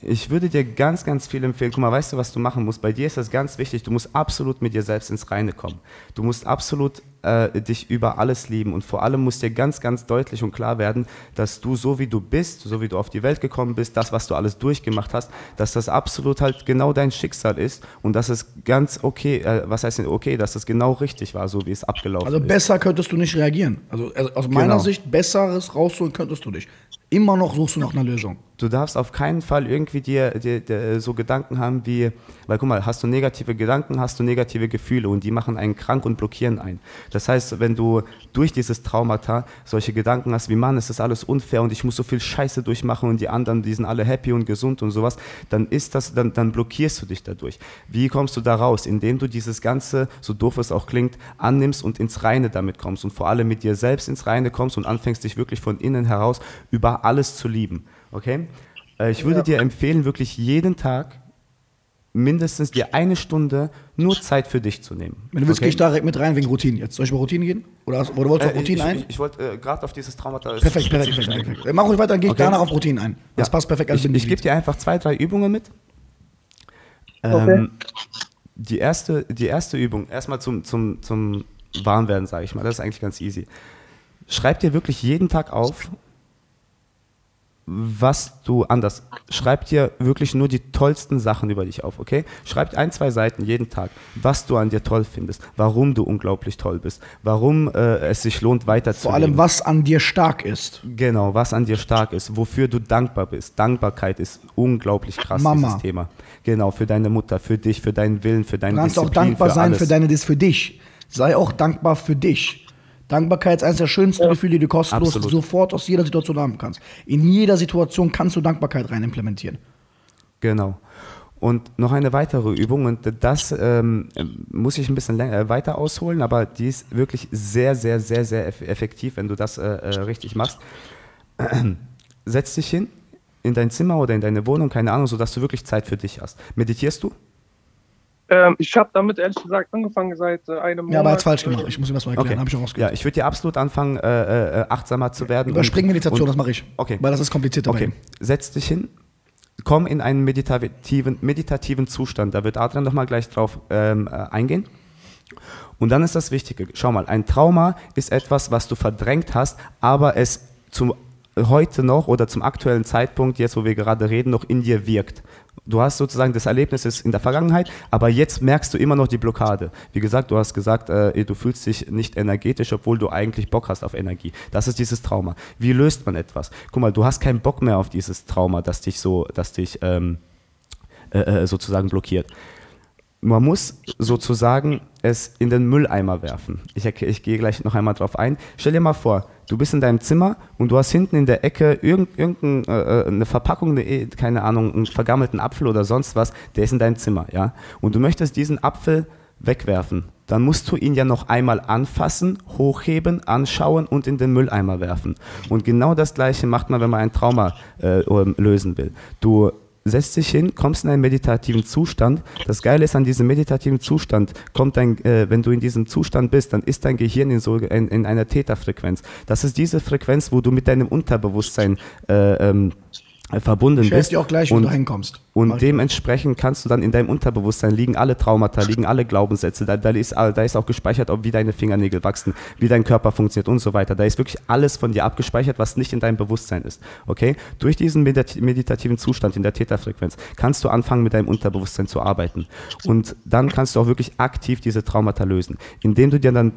ich würde dir ganz, ganz viel empfehlen. Guck mal, weißt du, was du machen musst? Bei dir ist das ganz wichtig. Du musst absolut mit dir selbst ins Reine kommen. Du musst absolut äh, dich über alles lieben. Und vor allem muss dir ganz, ganz deutlich und klar werden, dass du so wie du bist, so wie du auf die Welt gekommen bist, das, was du alles durchgemacht hast, dass das absolut halt genau dein Schicksal ist und dass es ganz okay, äh, was heißt denn okay, dass es genau richtig war, so wie es abgelaufen Also ist. besser könntest du nicht reagieren. Also, also aus meiner Genau. Sicht, besseres rausholen könntest du nicht. Immer noch suchst du nach einer Lösung. Du darfst auf keinen Fall irgendwie dir, dir, dir so Gedanken haben wie, weil guck mal, hast du negative Gedanken, hast du negative Gefühle und die machen einen krank und blockieren einen. Das heißt, wenn du durch dieses Traumata solche Gedanken hast wie, Mann, es ist alles unfair und ich muss so viel Scheiße durchmachen und die anderen, die sind alle happy und gesund und sowas, dann ist das, dann, dann blockierst du dich dadurch. Wie kommst du da raus? Indem du dieses Ganze, so doof es auch klingt, annimmst und ins Reine damit kommst und vor allem mit dir selbst ins Reine kommst und anfängst dich wirklich von innen heraus über alles zu lieben. Okay? Äh, Ich würde dir empfehlen, wirklich jeden Tag mindestens dir eine Stunde nur Zeit für dich zu nehmen. Wenn du willst, okay? gehe ich da direkt mit rein wegen Routinen jetzt. Soll ich über Routinen gehen? Oder, hast, oder du wolltest Äh, auf Routinen ich, ein? Ich, ich wollte äh, gerade auf dieses Traumata. perfekt, perfekt, perfekt, perfekt. Mach ruhig weiter, dann gehe ich Okay. danach auf Routinen ein. Das Ja. passt perfekt als Ich, ich gebe dir einfach zwei, drei Übungen mit. Okay. Ähm, die, erste, die erste Übung, erstmal zum, zum, zum Warmwerden, sage ich mal, das ist eigentlich ganz easy. Schreib dir wirklich jeden Tag auf, was du anders. Schreib dir wirklich nur die tollsten Sachen über dich auf, okay? Schreib ein, zwei Seiten jeden Tag, was du an dir toll findest, warum du unglaublich toll bist, warum äh, es sich lohnt, weiterzuleben. Vor allem, was an dir stark ist. Genau, was an dir stark ist, wofür du dankbar bist. Dankbarkeit ist unglaublich krass, Mama. dieses Thema. Genau, für deine Mutter, für dich, für deinen Willen, für deine Du kannst auch Disziplin, dankbar für sein alles. für deine Dis für dich. Sei auch dankbar für dich. Dankbarkeit ist eines der schönsten Gefühle, die du kostenlos Absolut. sofort aus jeder Situation haben kannst. In jeder Situation kannst du Dankbarkeit rein implementieren. Genau. Und noch eine weitere Übung, und das ähm, muss ich ein bisschen länger, äh, weiter ausholen, aber die ist wirklich sehr, sehr, sehr, sehr eff effektiv, wenn du das äh, äh, richtig machst. Setz dich hin in dein Zimmer oder in deine Wohnung, keine Ahnung, sodass du wirklich Zeit für dich hast. Meditierst du? Ähm, ich habe damit ehrlich gesagt angefangen seit äh, einem Monat. Ja, aber er hat falsch gemacht. Ich muss ihm das mal erklären. Okay. Habe ich auch Ja, ich würde dir absolut anfangen, äh, äh, achtsamer zu werden. Überspring und- Meditation, und- das mache ich. Okay. Weil das ist komplizierter Okay, setz dich hin, komm in einen meditativen, meditativen Zustand. Da wird Adrian nochmal gleich drauf ähm, äh, eingehen. Und dann ist das Wichtige, schau mal, ein Trauma ist etwas, was du verdrängt hast, aber es zum heute noch oder zum aktuellen Zeitpunkt, jetzt wo wir gerade reden, noch in dir wirkt. Du hast sozusagen das Erlebnis ist in der Vergangenheit, aber jetzt merkst du immer noch die Blockade. Wie gesagt, du hast gesagt, äh, du fühlst dich nicht energetisch, obwohl du eigentlich Bock hast auf Energie. Das ist dieses Trauma. Wie löst man etwas? Guck mal, du hast keinen Bock mehr auf dieses Trauma, das dich so, das dich ähm, äh, äh, sozusagen blockiert. Man muss sozusagen es in den Mülleimer werfen. Ich, ich gehe gleich noch einmal drauf ein. Stell dir mal vor, du bist in deinem Zimmer und du hast hinten in der Ecke irgend, irgendeine äh, eine Verpackung, eh, keine Ahnung, einen vergammelten Apfel oder sonst was, der ist in deinem Zimmer, ja. Und du möchtest diesen Apfel wegwerfen. Dann musst du ihn ja noch einmal anfassen, hochheben, anschauen und in den Mülleimer werfen. Und genau das Gleiche macht man, wenn man ein Trauma äh, lösen will. Du setzt dich hin, kommst in einen meditativen Zustand. Das Geile ist an diesem meditativen Zustand, kommt dein, äh, wenn du in diesem Zustand bist, dann ist dein Gehirn in, so, in, in einer Theta-Frequenz. Das ist diese Frequenz, wo du mit deinem Unterbewusstsein äh, ähm, äh, verbunden Ich bist. dir auch gleich, wo Und- du hinkommst. Mach und ich. dementsprechend kannst du dann in deinem Unterbewusstsein liegen alle Traumata, liegen alle Glaubenssätze, da, da, ist, da ist auch gespeichert, ob wie deine Fingernägel wachsen, wie dein Körper funktioniert und so weiter. Da ist wirklich alles von dir abgespeichert, was nicht in deinem Bewusstsein ist. Okay? Durch diesen medit- meditativen Zustand in der Theta-Frequenz kannst du anfangen, mit deinem Unterbewusstsein zu arbeiten. Und dann kannst du auch wirklich aktiv diese Traumata lösen, indem du dir dann,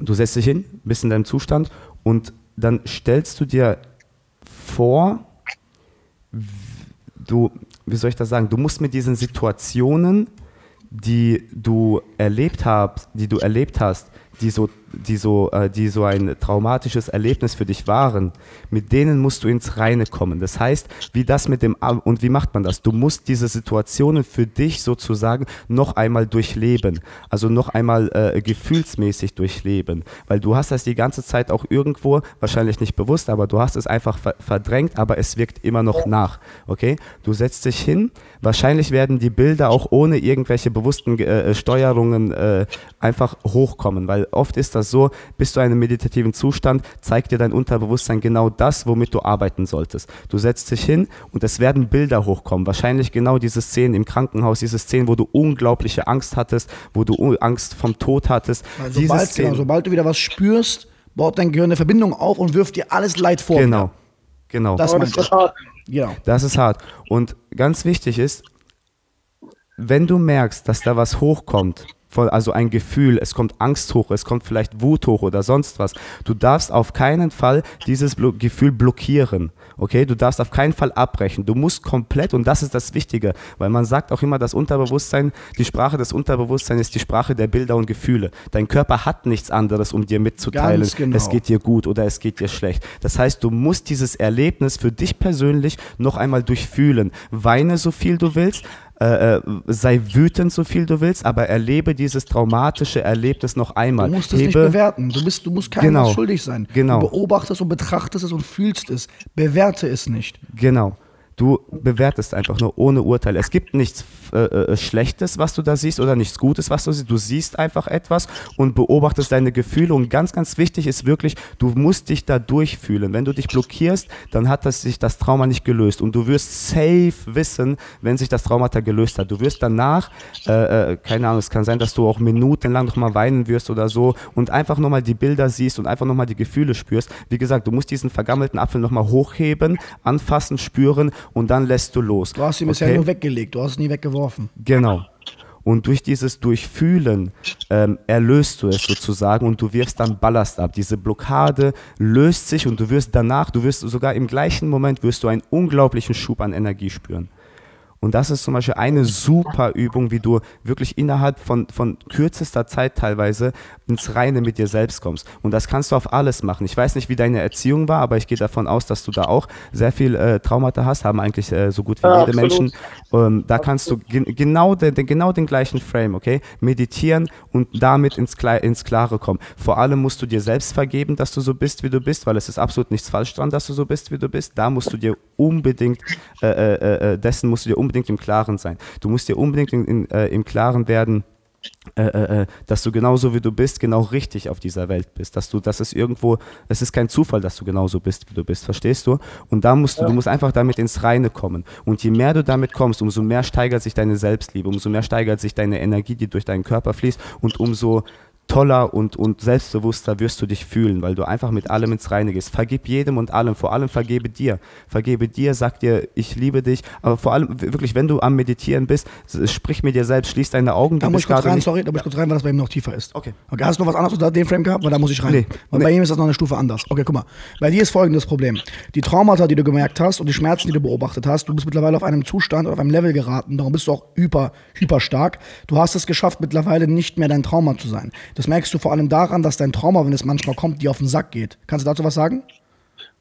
du setzt dich hin, bist in deinem Zustand und dann stellst du dir vor, du, wie soll ich das sagen, du musst mit diesen Situationen, die du erlebt hast, die du erlebt hast, die so, die so, äh, die so ein traumatisches Erlebnis für dich waren, mit denen musst du ins Reine kommen. Das heißt, wie das mit dem und wie macht man das? Du musst diese Situationen für dich sozusagen noch einmal durchleben, also noch einmal äh, gefühlsmäßig durchleben, weil du hast das die ganze Zeit auch irgendwo, wahrscheinlich nicht bewusst, aber du hast es einfach ver verdrängt, aber es wirkt immer noch nach. Okay? Du setzt dich hin, wahrscheinlich werden die Bilder auch ohne irgendwelche bewussten äh, Steuerungen äh, einfach hochkommen, weil oft ist das so, bist du in einem meditativen Zustand, zeigt dir dein Unterbewusstsein genau das, womit du arbeiten solltest. Du setzt dich hin und es werden Bilder hochkommen, wahrscheinlich genau diese Szenen im Krankenhaus, diese Szenen, wo du unglaubliche Angst hattest, wo du Angst vom Tod hattest. Weil Diese sobald, Szenen- genau, sobald du wieder was spürst, baut dein Gehirn eine Verbindung auf und wirft dir alles Leid vor. Genau, genau. Das das hart. Genau. Das ist hart. Und ganz wichtig ist, wenn du merkst, dass da was hochkommt, also ein Gefühl, es kommt Angst hoch, es kommt vielleicht Wut hoch oder sonst was, du darfst auf keinen Fall dieses Gefühl blockieren. Okay, du darfst auf keinen Fall abbrechen. Du musst komplett, und das ist das Wichtige, weil man sagt auch immer, das Unterbewusstsein, die Sprache des Unterbewusstseins ist die Sprache der Bilder und Gefühle. Dein Körper hat nichts anderes, um dir mitzuteilen, genau. es geht dir gut oder es geht dir schlecht. Das heißt, du musst dieses Erlebnis für dich persönlich noch einmal durchfühlen. Weine so viel du willst, äh, äh, sei wütend so viel du willst, aber erlebe dieses traumatische Erlebnis noch einmal. Du musst es nicht bewerten. Du, bist, du musst keinem Genau. schuldig sein. Genau. Du beobachtest und betrachtest es und fühlst es. Bewerte es nicht. Genau. Du bewertest einfach nur ohne Urteil. Es gibt nichts äh, äh, Schlechtes, was du da siehst, oder nichts Gutes, was du siehst. Du siehst einfach etwas und beobachtest deine Gefühle. Und ganz, ganz wichtig ist wirklich, du musst dich da durchfühlen. Wenn du dich blockierst, dann hat das, sich das Trauma nicht gelöst. Und du wirst safe wissen, wenn sich das Traumata gelöst hat. Du wirst danach, äh, äh, keine Ahnung, es kann sein, dass du auch minutenlang nochmal weinen wirst oder so und einfach nochmal die Bilder siehst und einfach nochmal die Gefühle spürst. Wie gesagt, du musst diesen vergammelten Apfel nochmal hochheben, anfassen, spüren und dann lässt du los. Du hast ihn bisher Okay? nur weggelegt, du hast es nie weggeworfen. Genau. Und durch dieses Durchfühlen ähm, erlöst du es sozusagen und du wirfst dann Ballast ab. Diese Blockade löst sich und du wirst danach, du wirst sogar im gleichen Moment wirst du einen unglaublichen Schub an Energie spüren. Und das ist zum Beispiel eine super Übung, wie du wirklich innerhalb von, von kürzester Zeit teilweise ins Reine mit dir selbst kommst. Und das kannst du auf alles machen. Ich weiß nicht, wie deine Erziehung war, aber ich gehe davon aus, dass du da auch sehr viel äh, Traumata hast, haben eigentlich äh, so gut wie Ja, jede absolut. Menschen. Ähm, da kannst du gen genau, den, den, genau den gleichen Frame, okay? Meditieren und damit ins, Kle ins Klare kommen. Vor allem musst du dir selbst vergeben, dass du so bist, wie du bist, weil es ist absolut nichts falsch dran, dass du so bist, wie du bist. Da musst du dir unbedingt, äh, äh, äh, dessen musst du dir unbedingt im Klaren sein. Du musst dir unbedingt in, in, äh, im Klaren werden, äh, äh, äh, dass du genauso wie du bist, genau richtig auf dieser Welt bist. Dass du, das ist irgendwo, es ist kein Zufall, dass du genauso bist, wie du bist, verstehst du? Und da musst du, du musst einfach damit ins Reine kommen. Und je mehr du damit kommst, umso mehr steigert sich deine Selbstliebe, umso mehr steigert sich deine Energie, die durch deinen Körper fließt und umso toller und, und selbstbewusster wirst du dich fühlen, weil du einfach mit allem ins Reine gehst. Vergib jedem und allem, vor allem vergebe dir. Vergebe dir, sag dir, ich liebe dich, aber vor allem wirklich, wenn du am Meditieren bist, sprich mit dir selbst, schließ deine Augen. Da muss ich kurz rein, nicht- sorry, da muss ich kurz rein, weil das bei ihm noch tiefer ist. Okay. Okay, hast du noch was anderes unter dem Frame gehabt? Weil da muss ich rein. Nee. Weil bei ihm ist das noch eine Stufe anders. Okay, guck mal. Bei dir ist folgendes Problem. Die Traumata, die du gemerkt hast und die Schmerzen, die du beobachtet hast, du bist mittlerweile auf einem Zustand oder auf einem Level geraten, darum bist du auch hyper, hyper stark. Du hast es geschafft, mittlerweile nicht mehr dein Trauma zu sein. Das merkst du vor allem daran, dass dein Trauma, wenn es manchmal kommt, dir auf den Sack geht. Kannst du dazu was sagen?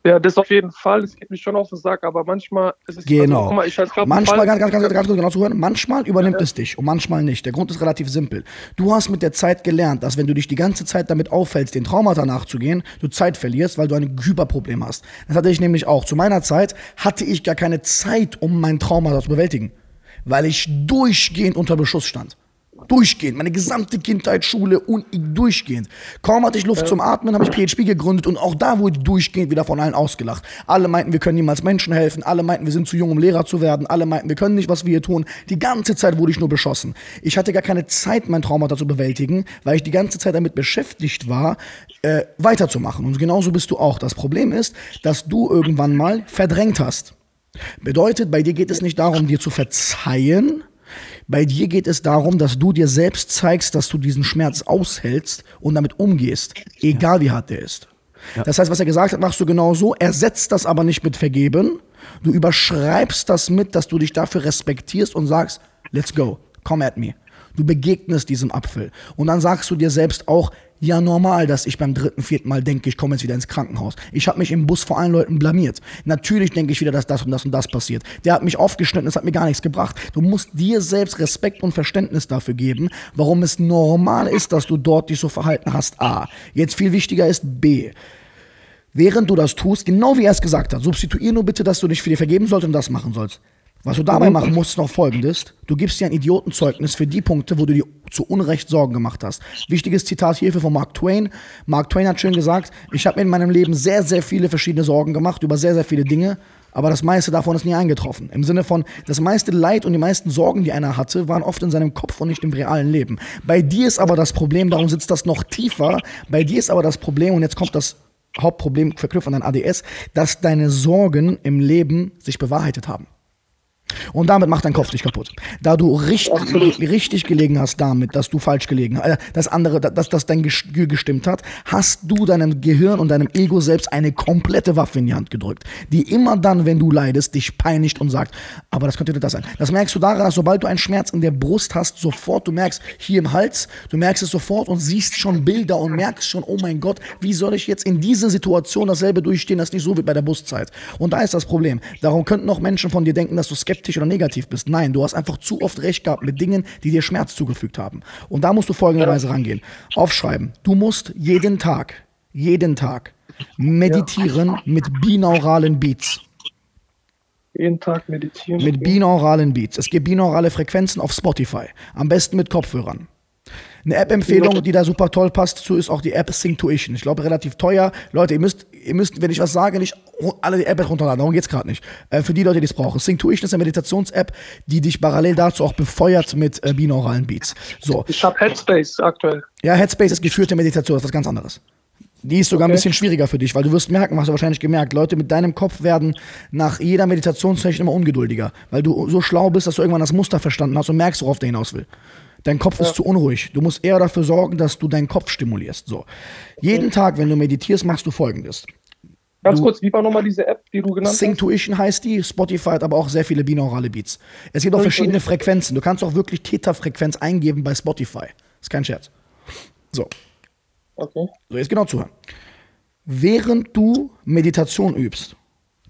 Ja, das auf jeden Fall. Das geht mir schon auf den Sack, aber manchmal ist es. Genau. Also, mal, ich halt manchmal, ganz, ganz, ganz, ganz kurz genau zuhören, manchmal übernimmt es dich und manchmal nicht. Der Grund ist relativ simpel. Du hast mit der Zeit gelernt, dass wenn du dich die ganze Zeit damit aufhältst, den Traumata nachzugehen, du Zeit verlierst, weil du ein Hyperproblem hast. Das hatte ich nämlich auch. Zu meiner Zeit hatte ich gar keine Zeit, um mein Traumata zu bewältigen, weil ich durchgehend unter Beschuss stand. Durchgehend, meine gesamte Kindheit, Schule und durchgehend. Kaum hatte ich Luft zum Atmen, habe ich PHP gegründet und auch da wurde ich durchgehend wieder von allen ausgelacht. Alle meinten, wir können niemals Menschen helfen, alle meinten, wir sind zu jung, um Lehrer zu werden, alle meinten, wir können nicht, was wir hier tun. Die ganze Zeit wurde ich nur beschossen. Ich hatte gar keine Zeit, mein Traumata zu bewältigen, weil ich die ganze Zeit damit beschäftigt war, äh, weiterzumachen. Und genauso bist du auch. Das Problem ist, dass du irgendwann mal verdrängt hast. Bedeutet, bei dir geht es nicht darum, dir zu verzeihen. Bei dir geht es darum, dass du dir selbst zeigst, dass du diesen Schmerz aushältst und damit umgehst, egal wie hart der ist. Das heißt, was er gesagt hat, machst du genau so, ersetzt das aber nicht mit Vergeben. Du überschreibst das mit, dass du dich dafür respektierst und sagst, let's go, come at me. Du begegnest diesem Apfel. Und dann sagst du dir selbst auch, ja normal, dass ich beim dritten, vierten Mal denke, ich komme jetzt wieder ins Krankenhaus. Ich habe mich im Bus vor allen Leuten blamiert. Natürlich denke ich wieder, dass das und das und das passiert. Der hat mich aufgeschnitten, das hat mir gar nichts gebracht. Du musst dir selbst Respekt und Verständnis dafür geben, warum es normal ist, dass du dort dich so verhalten hast. A. Jetzt viel wichtiger ist B. Während du das tust, genau wie er es gesagt hat, substituier nur bitte, dass du dich für dir vergeben sollst und das machen sollst. Was du dabei machen musst, ist noch folgendes. Du gibst dir ein Idiotenzeugnis für die Punkte, wo du dir zu Unrecht Sorgen gemacht hast. Wichtiges Zitat hierfür von Mark Twain. Mark Twain hat schön gesagt, ich habe mir in meinem Leben sehr, sehr viele verschiedene Sorgen gemacht über sehr, sehr viele Dinge, aber das meiste davon ist nie eingetroffen. Im Sinne von, das meiste Leid und die meisten Sorgen, die einer hatte, waren oft in seinem Kopf und nicht im realen Leben. Bei dir ist aber das Problem, darum sitzt das noch tiefer, bei dir ist aber das Problem, und jetzt kommt das Hauptproblem verknüpft an dein ADS, dass deine Sorgen im Leben sich bewahrheitet haben. Und damit macht dein Kopf dich kaputt. Da du richtig, richtig gelegen hast damit, dass du falsch gelegen hast, äh, das andere, dass, dass dein Gespür gestimmt hat, hast du deinem Gehirn und deinem Ego selbst eine komplette Waffe in die Hand gedrückt, die immer dann, wenn du leidest, dich peinigt und sagt, aber das könnte das sein. Das merkst du daran, dass sobald du einen Schmerz in der Brust hast, sofort, du merkst hier im Hals, du merkst es sofort und siehst schon Bilder und merkst schon, oh mein Gott, wie soll ich jetzt in dieser Situation dasselbe durchstehen, das nicht so wird bei der Brustzeit. Und da ist das Problem. Darum könnten auch Menschen von dir denken, dass du skeptisch oder negativ bist. Nein, du hast einfach zu oft recht gehabt mit Dingen, die dir Schmerz zugefügt haben. Und da musst du folgenderweise rangehen. Aufschreiben. Du musst jeden Tag, jeden Tag meditieren mit binauralen Beats. Jeden Tag meditieren. Mit binauralen Beats. Es gibt binaurale Frequenzen auf Spotify. Am besten mit Kopfhörern. Eine App-Empfehlung, die da super toll passt zu, ist auch die App Synctuition. Ich glaube, relativ teuer. Leute, ihr müsst, ihr müsst, wenn ich was sage, nicht alle die App runterladen. Darum geht's gerade nicht. Äh, für die Leute, die es brauchen. Synctuition ist eine Meditations-App, die dich parallel dazu auch befeuert mit äh, binauralen Beats. So. Ich habe Headspace aktuell. Ja, Headspace ist geführte Meditation, das ist was ganz anderes. Die ist sogar ein Okay. bisschen schwieriger für dich, weil du wirst merken, hast du wahrscheinlich gemerkt, Leute mit deinem Kopf werden nach jeder Meditationssession immer ungeduldiger, weil du so schlau bist, dass du irgendwann das Muster verstanden hast und merkst, worauf der hinaus will. Dein Kopf ist zu unruhig. Du musst eher dafür sorgen, dass du deinen Kopf stimulierst. So. Jeden Tag, wenn du meditierst, machst du folgendes. Ganz Du- kurz, wie war nochmal diese App, die du genannt hast? Synctuition heißt die, Spotify hat aber auch sehr viele binaurale Beats. Es gibt auch verschiedene Frequenzen. Du kannst auch wirklich Theta-Frequenz eingeben bei Spotify. Ist kein Scherz. So. Okay. So, jetzt genau zuhören. Während du Meditation übst,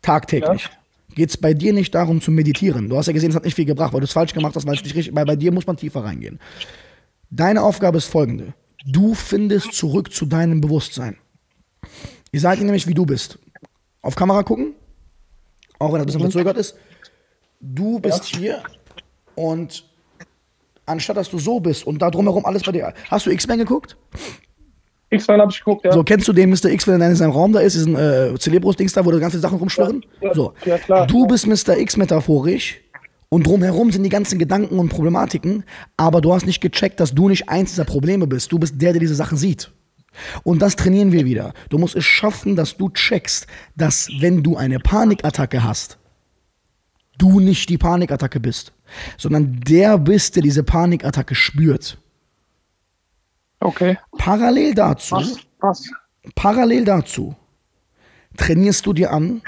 tagtäglich, geht es bei dir nicht darum zu meditieren. Du hast ja gesehen, es hat nicht viel gebracht, weil du es falsch gemacht hast, weil es nicht richtig, weil bei dir muss man tiefer reingehen. Deine Aufgabe ist folgende. Du findest zurück zu deinem Bewusstsein. Ich sage dir nämlich, wie du bist. Auf Kamera gucken, auch wenn das ein bisschen verzögert ist. Du bist hier und anstatt dass du so bist und da drumherum alles bei dir. Hast du X-Men geguckt? X-Men habe ich geguckt, ja. So, kennst du den Mr. X, wenn er in seinem Raum da ist, diesen äh, Celebrus-Dings da, wo da ganze Sachen rumschwirren? Ja, so. ja, klar. Du bist Mr. X metaphorisch und drumherum sind die ganzen Gedanken und Problematiken, aber du hast nicht gecheckt, dass du nicht eins dieser Probleme bist. Du bist der, der diese Sachen sieht. Und das trainieren wir wieder. Du musst es schaffen, dass du checkst, dass wenn du eine Panikattacke hast, du nicht die Panikattacke bist, sondern der bist, der diese Panikattacke spürt. Okay. Parallel dazu Was? Was? Parallel dazu trainierst du dir an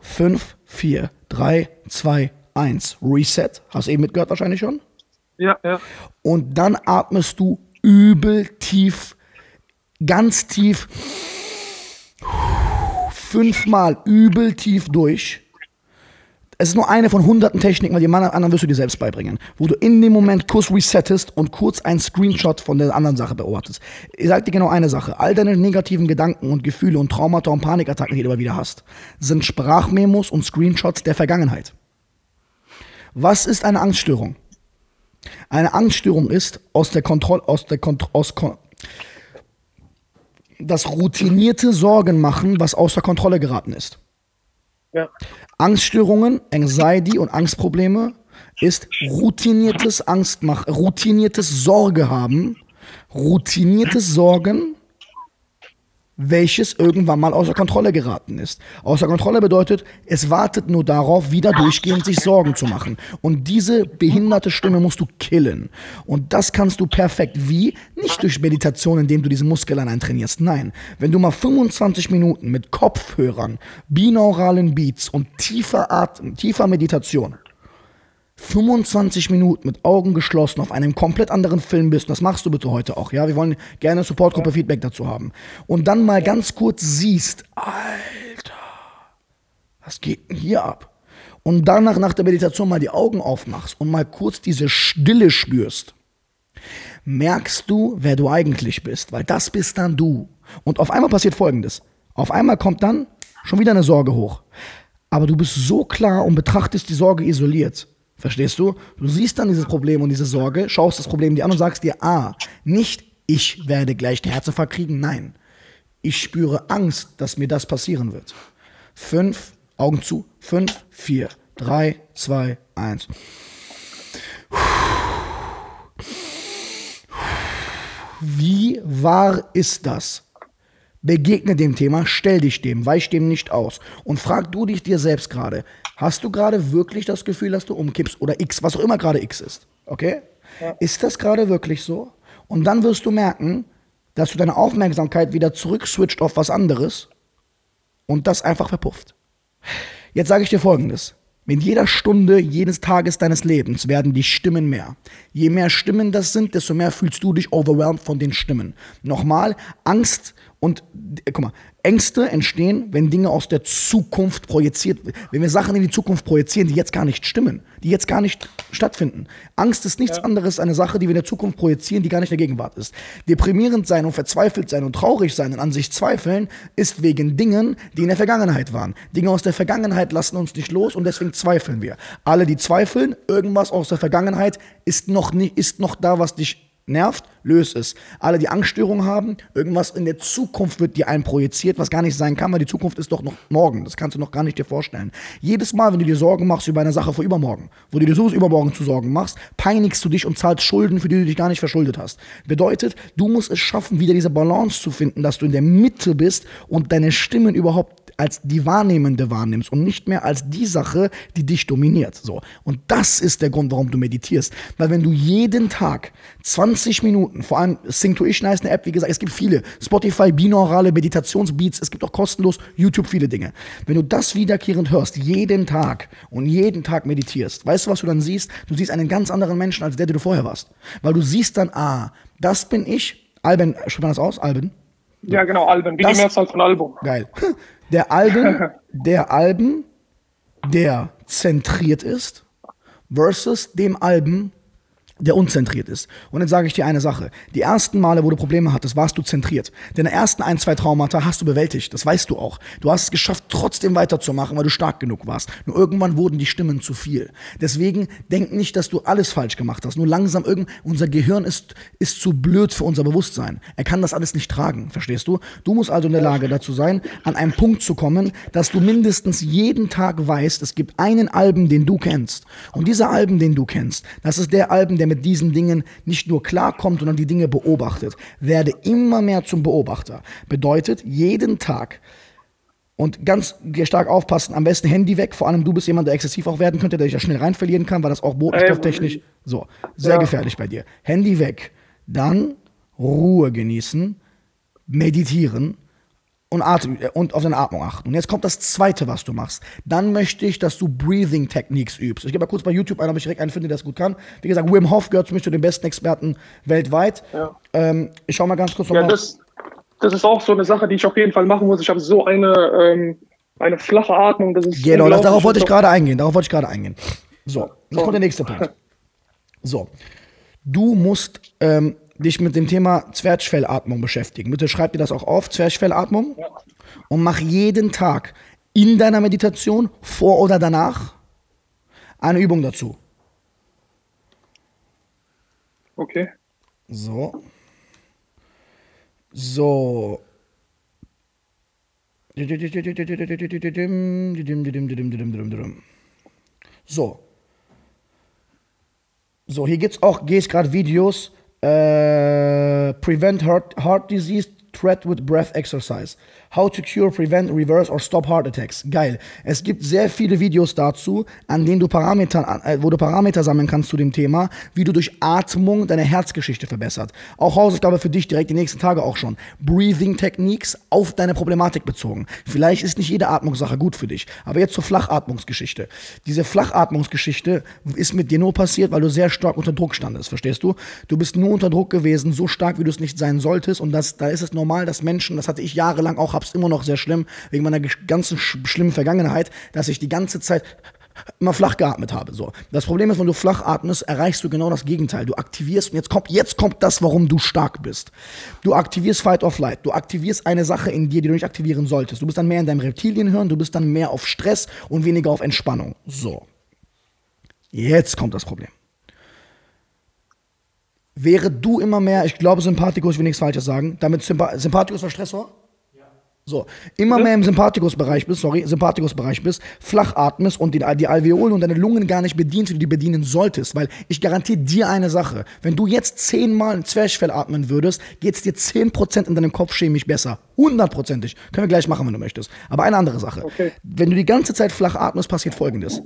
5, 4, 3, 2, 1. Reset. Hast du eben mitgehört wahrscheinlich schon. Ja, ja. Und dann atmest du übel tief, ganz tief, fünfmal übel tief durch. Es ist nur eine von hunderten Techniken, weil die anderen wirst du dir selbst beibringen. Wo du in dem Moment kurz resettest und kurz einen Screenshot von der anderen Sache beobachtest. Ich sag dir genau eine Sache. All deine negativen Gedanken und Gefühle und Traumata und Panikattacken, die du immer wieder hast, sind Sprachmemos und Screenshots der Vergangenheit. Was ist eine Angststörung? Eine Angststörung ist aus der Kontrolle, aus der Kont aus Kon das routinierte Sorgen machen, was außer Kontrolle geraten ist. Ja. Angststörungen, Anxiety und Angstprobleme ist routiniertes Angstmach, routiniertes Sorge haben, routiniertes Sorgen, welches irgendwann mal außer Kontrolle geraten ist. Außer Kontrolle bedeutet, es wartet nur darauf, wieder durchgehend sich Sorgen zu machen. Und diese behinderte Stimme musst du killen. Und das kannst du perfekt. Wie? Nicht durch Meditation, indem du diese Muskeln eintrainierst. Nein. Wenn du mal 25 Minuten mit Kopfhörern, binauralen Beats und tiefer Atem, tiefer Meditation 25 Minuten mit Augen geschlossen auf einem komplett anderen Film bist, und das machst du bitte heute auch, ja, wir wollen gerne Supportgruppe Feedback dazu haben, und dann mal ganz kurz siehst, Alter, was geht denn hier ab? Und danach nach der Meditation mal die Augen aufmachst und mal kurz diese Stille spürst, merkst du, wer du eigentlich bist, weil das bist dann du. Und auf einmal passiert Folgendes. Auf einmal kommt dann schon wieder eine Sorge hoch. Aber du bist so klar und betrachtest die Sorge isoliert. Verstehst du? Du siehst dann dieses Problem und diese Sorge, schaust das Problem dir an und sagst dir, ah, nicht ich werde gleich den Herzinfarkt kriegen, nein. Ich spüre Angst, dass mir das passieren wird. Fünf, Augen zu, fünf, vier, drei, zwei, eins. Wie wahr ist das? Begegne dem Thema, stell dich dem, weich dem nicht aus. Und frag du dich dir selbst gerade, hast du gerade wirklich das Gefühl, dass du umkippst oder X, was auch immer gerade X ist? Okay? Ist das gerade wirklich so? Und dann wirst du merken, dass du deine Aufmerksamkeit wieder zurückswitcht auf was anderes und das einfach verpufft. Jetzt sage ich dir folgendes. Mit jeder Stunde jedes Tages deines Lebens werden die Stimmen mehr. Je mehr Stimmen das sind, desto mehr fühlst du dich overwhelmed von den Stimmen. Nochmal, Angst Und äh, guck mal, Ängste entstehen, wenn Dinge aus der Zukunft projiziert, wenn wir Sachen in die Zukunft projizieren, die jetzt gar nicht stimmen, die jetzt gar nicht stattfinden. Angst ist nichts anderes als eine Sache, die wir in der Zukunft projizieren, die gar nicht in der Gegenwart ist. Deprimierend sein und verzweifelt sein und traurig sein und an sich zweifeln ist wegen Dingen, die in der Vergangenheit waren. Dinge aus der Vergangenheit lassen uns nicht los und deswegen zweifeln wir. Alle, die zweifeln, irgendwas aus der Vergangenheit ist noch, nicht, ist noch da, was dich nervt, löse es. Alle, die Angststörungen haben, irgendwas in der Zukunft wird dir ein projiziert, was gar nicht sein kann, weil die Zukunft ist doch noch morgen. Das kannst du noch gar nicht dir vorstellen. Jedes Mal, wenn du dir Sorgen machst über eine Sache vor übermorgen, wo du dir so übermorgen zu Sorgen machst, peinigst du dich und zahlst Schulden, für die du dich gar nicht verschuldet hast. Bedeutet, du musst es schaffen, wieder diese Balance zu finden, dass du in der Mitte bist und deine Stimmen überhaupt als die Wahrnehmende wahrnimmst und nicht mehr als die Sache, die dich dominiert. So. Und das ist der Grund, warum du meditierst. Weil wenn du jeden Tag 20 Minuten, vor allem Sing to Ishna ist eine App, wie gesagt, es gibt viele. Spotify, binaurale Meditationsbeats, es gibt auch kostenlos YouTube viele Dinge. Wenn du das wiederkehrend hörst, jeden Tag und jeden Tag meditierst, weißt du, was du dann siehst? Du siehst einen ganz anderen Menschen als der, der du vorher warst. Weil du siehst dann, ah, das bin ich. Alben, spricht man das aus? Alben? Ja, genau, Alben. Wie Das- die Mehrzahl von Album. Geil. Der Alben, der Alben, der zentriert ist, versus dem Alben, der unzentriert ist. Und jetzt sage ich dir eine Sache. Die ersten Male, wo du Probleme hattest, warst du zentriert. Deine ersten ein, zwei Traumata hast du bewältigt. Das weißt du auch. Du hast es geschafft, trotzdem weiterzumachen, weil du stark genug warst. Nur irgendwann wurden die Stimmen zu viel. Deswegen denk nicht, dass du alles falsch gemacht hast. Nur langsam irgend, unser Gehirn ist, ist zu blöd für unser Bewusstsein. Er kann das alles nicht tragen. Verstehst du? Du musst also in der Lage dazu sein, an einen Punkt zu kommen, dass du mindestens jeden Tag weißt, es gibt einen Alben, den du kennst. Und dieser Alben, den du kennst, das ist der Alben, der mit diesen Dingen nicht nur klarkommt, sondern die Dinge beobachtet. Werde immer mehr zum Beobachter. Bedeutet, jeden Tag und ganz stark aufpassen, am besten Handy weg. Vor allem du bist jemand, der exzessiv auch werden könnte, der dich da schnell rein verlieren kann, weil das auch botenstofftechnisch so sehr Ja. gefährlich bei dir. Handy weg. Dann Ruhe genießen, meditieren und, Atem, äh, und auf deine Atmung achten. Und jetzt kommt das Zweite, was du machst. Dann möchte ich, dass du Breathing Techniques übst. Ich gebe mal kurz bei YouTube ein, ob ich direkt einen finde, der das gut kann. Wie gesagt, Wim Hof gehört für mich zu den besten Experten weltweit. Ja. Ähm, ich schau mal ganz kurz Ja, nochmal. das, das ist auch so eine Sache, die ich auf jeden Fall machen muss. Ich habe so eine, ähm, eine flache Atmung. Das ist Genau, das, darauf wollte ich gerade eingehen. Darauf wollte ich gerade eingehen. So, jetzt kommt der nächste Punkt. So, du musst ähm, dich mit dem Thema Zwerchfellatmung beschäftigen. Bitte schreib dir das auch auf, Zwerchfellatmung. Und mach jeden Tag in deiner Meditation, vor oder danach, eine Übung dazu. Okay. So. So. So. So, hier gibt's auch, gehe ich gerade Videos, Uh, prevent Heart, Heart Disease, Threat with Breath Exercise. How to cure, prevent, reverse or stop heart attacks. Geil. Es gibt sehr viele Videos dazu, an denen du Parameter, äh, wo du Parameter sammeln kannst zu dem Thema, wie du durch Atmung deine Herzgeschichte verbessert. Auch Hausaufgabe für dich direkt die nächsten Tage auch schon. Breathing Techniques auf deine Problematik bezogen. Vielleicht ist nicht jede Atmungssache gut für dich, aber jetzt zur Flachatmungsgeschichte. Diese Flachatmungsgeschichte ist mit dir nur passiert, weil du sehr stark unter Druck standest, verstehst du? Du bist nur unter Druck gewesen, so stark, wie du es nicht sein solltest und das, da ist es normal, dass Menschen, das hatte ich jahrelang auch, hab's immer noch sehr schlimm, wegen meiner ganzen sch schlimmen Vergangenheit, dass ich die ganze Zeit immer flach geatmet habe. So. Das Problem ist, wenn du flach atmest, erreichst du genau das Gegenteil. Du aktivierst, und jetzt kommt, jetzt kommt das, warum du stark bist. Du aktivierst Fight or Flight. Du aktivierst eine Sache in dir, die du nicht aktivieren solltest. Du bist dann mehr in deinem Reptilienhirn, du bist dann mehr auf Stress und weniger auf Entspannung. So. Jetzt kommt das Problem. Wäre du immer mehr, ich glaube Sympathikus, ich will nichts Falsches sagen, damit Sympa Sympathikus war Stressor? So, immer mehr im Sympathikus-Bereich bist, sorry, Sympathikus-Bereich bist, flach atmest und die, die Alveolen und deine Lungen gar nicht bedienst, wie du die bedienen solltest. Weil ich garantiere dir eine Sache. Wenn du jetzt zehnmal ein Zwerchfell atmen würdest, geht's dir 10% in deinem Kopf chemisch besser. Hundertprozentig. Können wir gleich machen, wenn du möchtest. Aber eine andere Sache. Okay. Wenn du die ganze Zeit flach atmest, passiert folgendes.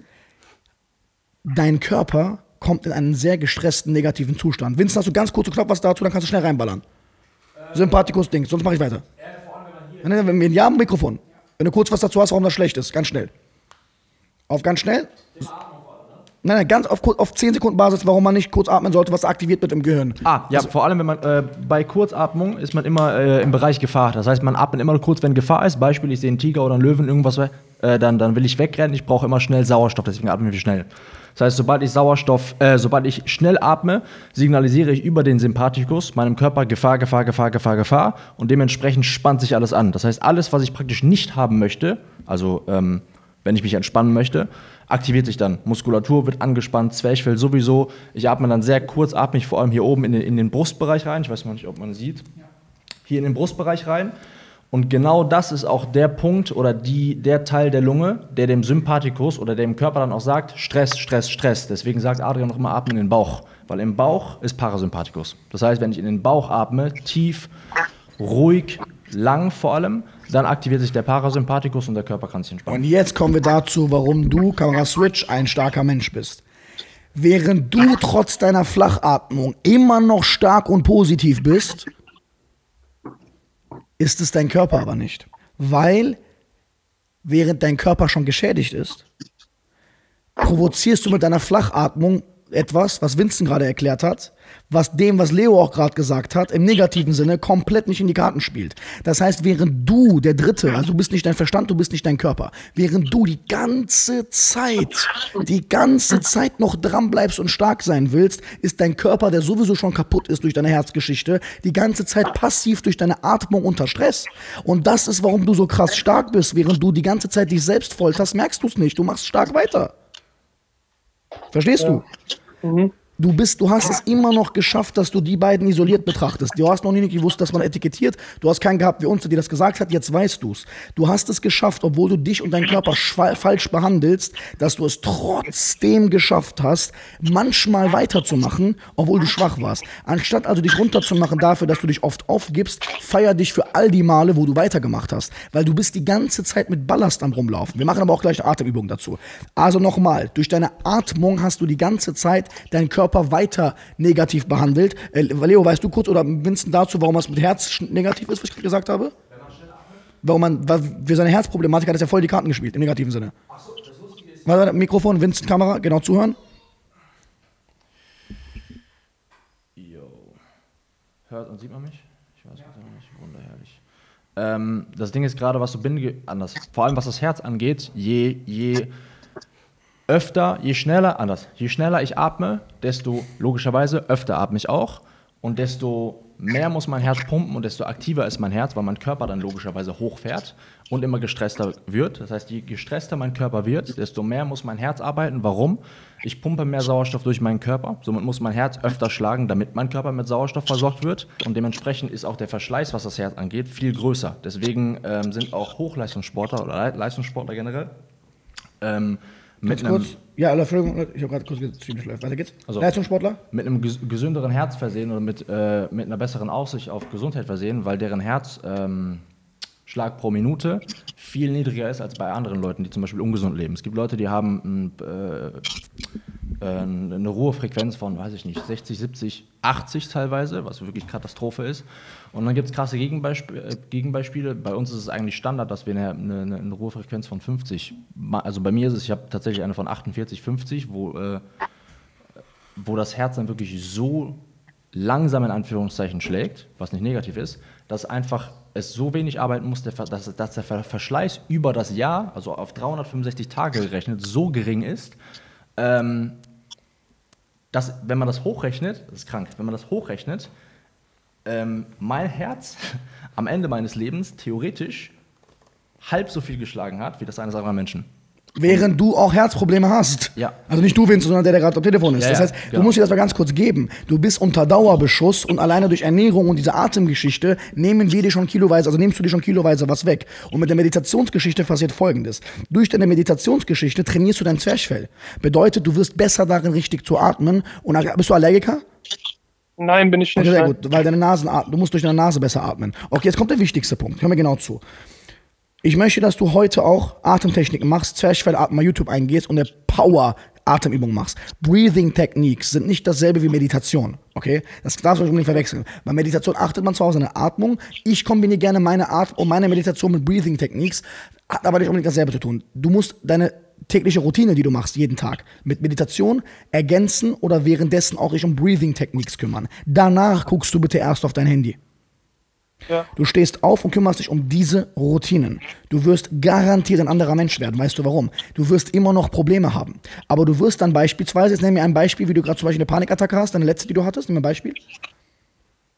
Dein Körper kommt in einen sehr gestressten, negativen Zustand. Vincent, hast du ganz kurz Knopf was dazu, dann kannst du schnell reinballern. Sympathikus-Ding, sonst mache ich weiter. Wenn ja, Mikrofon. Wenn du kurz was dazu hast, warum das schlecht ist, ganz schnell. Auf ganz schnell. Nein, nein, ganz auf, auf 10 Sekunden Basis, warum man nicht kurz atmen sollte, was aktiviert wird im Gehirn. Ah, ja, vor allem wenn man äh, bei Kurzatmung ist man immer äh, im Bereich Gefahr. Das heißt, man atmet immer nur kurz, wenn Gefahr ist. Beispiel, ich sehe einen Tiger oder einen Löwen, irgendwas, äh, dann, dann will ich wegrennen. Ich brauche immer schnell Sauerstoff, deswegen atmen wir schnell. Das heißt, sobald ich Sauerstoff, äh, sobald ich schnell atme, signalisiere ich über den Sympathikus meinem Körper Gefahr, Gefahr, Gefahr, Gefahr, Gefahr und dementsprechend spannt sich alles an. Das heißt, alles, was ich praktisch nicht haben möchte, also ähm, wenn ich mich entspannen möchte, aktiviert sich dann. Muskulatur wird angespannt, Zwerchfell sowieso. Ich atme dann sehr kurzatmig, vor allem hier oben in den, in den Brustbereich rein. Ich weiß mal nicht, ob man sieht. Hier in den Brustbereich rein. Und genau das ist auch der Punkt oder die, der Teil der Lunge, der dem Sympathikus oder dem Körper dann auch sagt, Stress, Stress, Stress. Deswegen sagt Adrian noch immer, atmen in den Bauch. Weil im Bauch ist Parasympathikus. Das heißt, wenn ich in den Bauch atme, tief, ruhig, lang vor allem, dann aktiviert sich der Parasympathikus und der Körper kann sich entspannen. Und jetzt kommen wir dazu, warum du, Kamera Switch, ein starker Mensch bist. Während du trotz deiner Flachatmung immer noch stark und positiv bist, ist es dein Körper aber nicht. Weil, während dein Körper schon geschädigt ist, provozierst du mit deiner Flachatmung etwas, was Vincent gerade erklärt hat, was dem, was Leo auch gerade gesagt hat, im negativen Sinne komplett nicht in die Karten spielt. Das heißt, während du, der Dritte, also du bist nicht dein Verstand, du bist nicht dein Körper, während du die ganze Zeit, die ganze Zeit noch dran bleibst und stark sein willst, ist dein Körper, der sowieso schon kaputt ist durch deine Herzgeschichte, die ganze Zeit passiv durch deine Atmung unter Stress. Und das ist, warum du so krass stark bist, während du die ganze Zeit dich selbst folterst, merkst du es nicht. Du machst stark weiter. Verstehst du? Du bist, du hast es immer noch geschafft, dass du die beiden isoliert betrachtest. Du hast noch nie gewusst, dass man etikettiert. Du hast keinen gehabt wie uns, der dir das gesagt hat. Jetzt weißt du's. Du hast es geschafft, obwohl du dich und deinen Körper falsch behandelst, dass du es trotzdem geschafft hast, manchmal weiterzumachen, obwohl du schwach warst. Anstatt also dich runterzumachen dafür, dass du dich oft aufgibst, feier dich für all die Male, wo du weitergemacht hast. Weil du bist die ganze Zeit mit Ballast am rumlaufen. Wir machen aber auch gleich eine Atemübung dazu. Also nochmal, durch deine Atmung hast du die ganze Zeit deinen Körper weiter negativ behandelt. Äh, Leo, weißt du kurz oder Vincent dazu, warum das mit Herz negativ ist, was ich gerade gesagt habe? Warum man, weil für seine Herzproblematik hat er ja voll die Karten gespielt, im negativen Sinne. Warte, Mikrofon, Vincent, Kamera, genau zuhören. Hört und sieht man mich? Ich weiß es nicht. Wunderherrlich. Ähm, das Ding ist gerade, was so Binde anders. Vor allem was das Herz angeht, je, je öfter, je schneller, anders, je schneller ich atme, desto logischerweise öfter atme ich auch. Und desto mehr muss mein Herz pumpen und desto aktiver ist mein Herz, weil mein Körper dann logischerweise hochfährt und immer gestresster wird. Das heißt, je gestresster mein Körper wird, desto mehr muss mein Herz arbeiten. Warum? Ich pumpe mehr Sauerstoff durch meinen Körper. Somit muss mein Herz öfter schlagen, damit mein Körper mit Sauerstoff versorgt wird. Und dementsprechend ist auch der Verschleiß, was das Herz angeht, viel größer. Deswegen ähm, sind auch Hochleistungssportler oder Le- Leistungssportler generell ähm, mit einem, kurz. Ja, Entschuldigung, ich habe gerade kurz läuft. Weiter geht's. Also- Leistungssportler? mit einem ges gesünderen Herz versehen oder mit, äh, mit einer besseren Aussicht auf Gesundheit versehen, weil deren Herzschlag ähm, pro Minute viel niedriger ist als bei anderen Leuten, die zum Beispiel ungesund leben. Es gibt Leute, die haben äh, äh, eine Ruhefrequenz von, weiß ich nicht, 60, 70, 80 teilweise, was wirklich Katastrophe ist. Und dann gibt es krasse Gegenbeispiele, äh, Gegenbeispiele. Bei uns ist es eigentlich Standard, dass wir eine, eine, eine Ruhefrequenz von 50, ma- also bei mir ist es, ich habe tatsächlich eine von 48, 50, wo äh, wo das Herz dann wirklich so langsam in Anführungszeichen schlägt, was nicht negativ ist, dass einfach es so wenig arbeiten muss, dass, der Ver- Verschleiß über das Jahr, also auf 365 Tage gerechnet, so gering ist, ähm, dass, wenn man das hochrechnet, das ist krank, wenn man das hochrechnet, ähm, mein Herz am Ende meines Lebens theoretisch halb so viel geschlagen hat, wie das eines anderen Menschen. Während du auch Herzprobleme hast. Ja. Also nicht du, Vincent, sondern der, der gerade am Telefon ist. Ja, das ja, heißt, du genau. musst dir das mal ganz kurz geben. Du bist unter Dauerbeschuss und alleine durch Ernährung und diese Atemgeschichte nehmen wir dir schon kiloweise, also nimmst du dir schon kiloweise was weg. Und mit der Meditationsgeschichte passiert folgendes. Durch deine Meditationsgeschichte trainierst du dein Zwerchfell. Bedeutet, du wirst besser darin, richtig zu atmen. Und bist du Allergiker? Nein, bin ich Okay, nicht. sehr nein. gut, weil deine Nasen, du musst durch deine Nase besser atmen. Okay, jetzt kommt der wichtigste Punkt. Hör mir genau zu. Ich möchte, dass du heute auch Atemtechniken machst, Zwerchfellatmen, mal YouTube eingehst und eine Power Atemübung machst. Breathing Techniques sind nicht dasselbe wie Meditation, okay? Das darfst du nicht verwechseln. Bei Meditation achtet man zwar auf seine Atmung. Ich kombiniere gerne meine Art und meine Meditation mit Breathing Techniques, hat aber nicht unbedingt dasselbe zu tun. Du musst deine tägliche Routine, die du machst, jeden Tag, mit Meditation ergänzen oder währenddessen auch dich um Breathing-Techniques kümmern. Danach guckst du bitte erst auf dein Handy. Ja. Du stehst auf und kümmerst dich um diese Routinen. Du wirst garantiert ein anderer Mensch werden. Weißt du warum? Du wirst immer noch Probleme haben. Aber du wirst dann beispielsweise, jetzt nenn mir ein Beispiel, wie du gerade zum Beispiel eine Panikattacke hast, deine letzte, die du hattest, nimm ein Beispiel.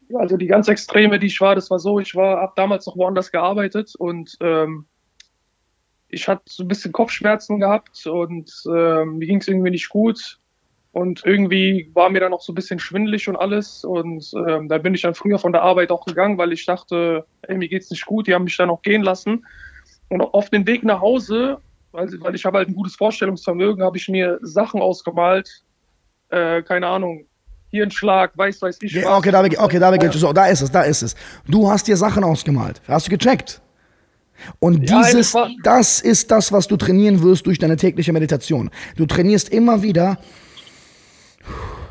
Ja, also die ganz Extreme, die ich war, das war so, ich war, hab damals noch woanders gearbeitet und ähm, ich hatte so ein bisschen Kopfschmerzen gehabt und ähm, mir ging es irgendwie nicht gut. Und irgendwie war mir dann auch so ein bisschen schwindelig und alles. Und ähm, da bin ich dann früher von der Arbeit auch gegangen, weil ich dachte, ey, mir geht's nicht gut. Die haben mich dann auch gehen lassen. Und auf dem Weg nach Hause, weil, weil ich habe halt ein gutes Vorstellungsvermögen, habe ich mir Sachen ausgemalt. Äh, keine Ahnung, hier ein Schlag, weiß, weiß ich. Was. okay, da, okay, da, ja. so, da ist es, da ist es. Du hast dir Sachen ausgemalt. Hast du gecheckt? Und Ja, dieses, das ist das, was du trainieren wirst durch deine tägliche Meditation. Du trainierst immer wieder,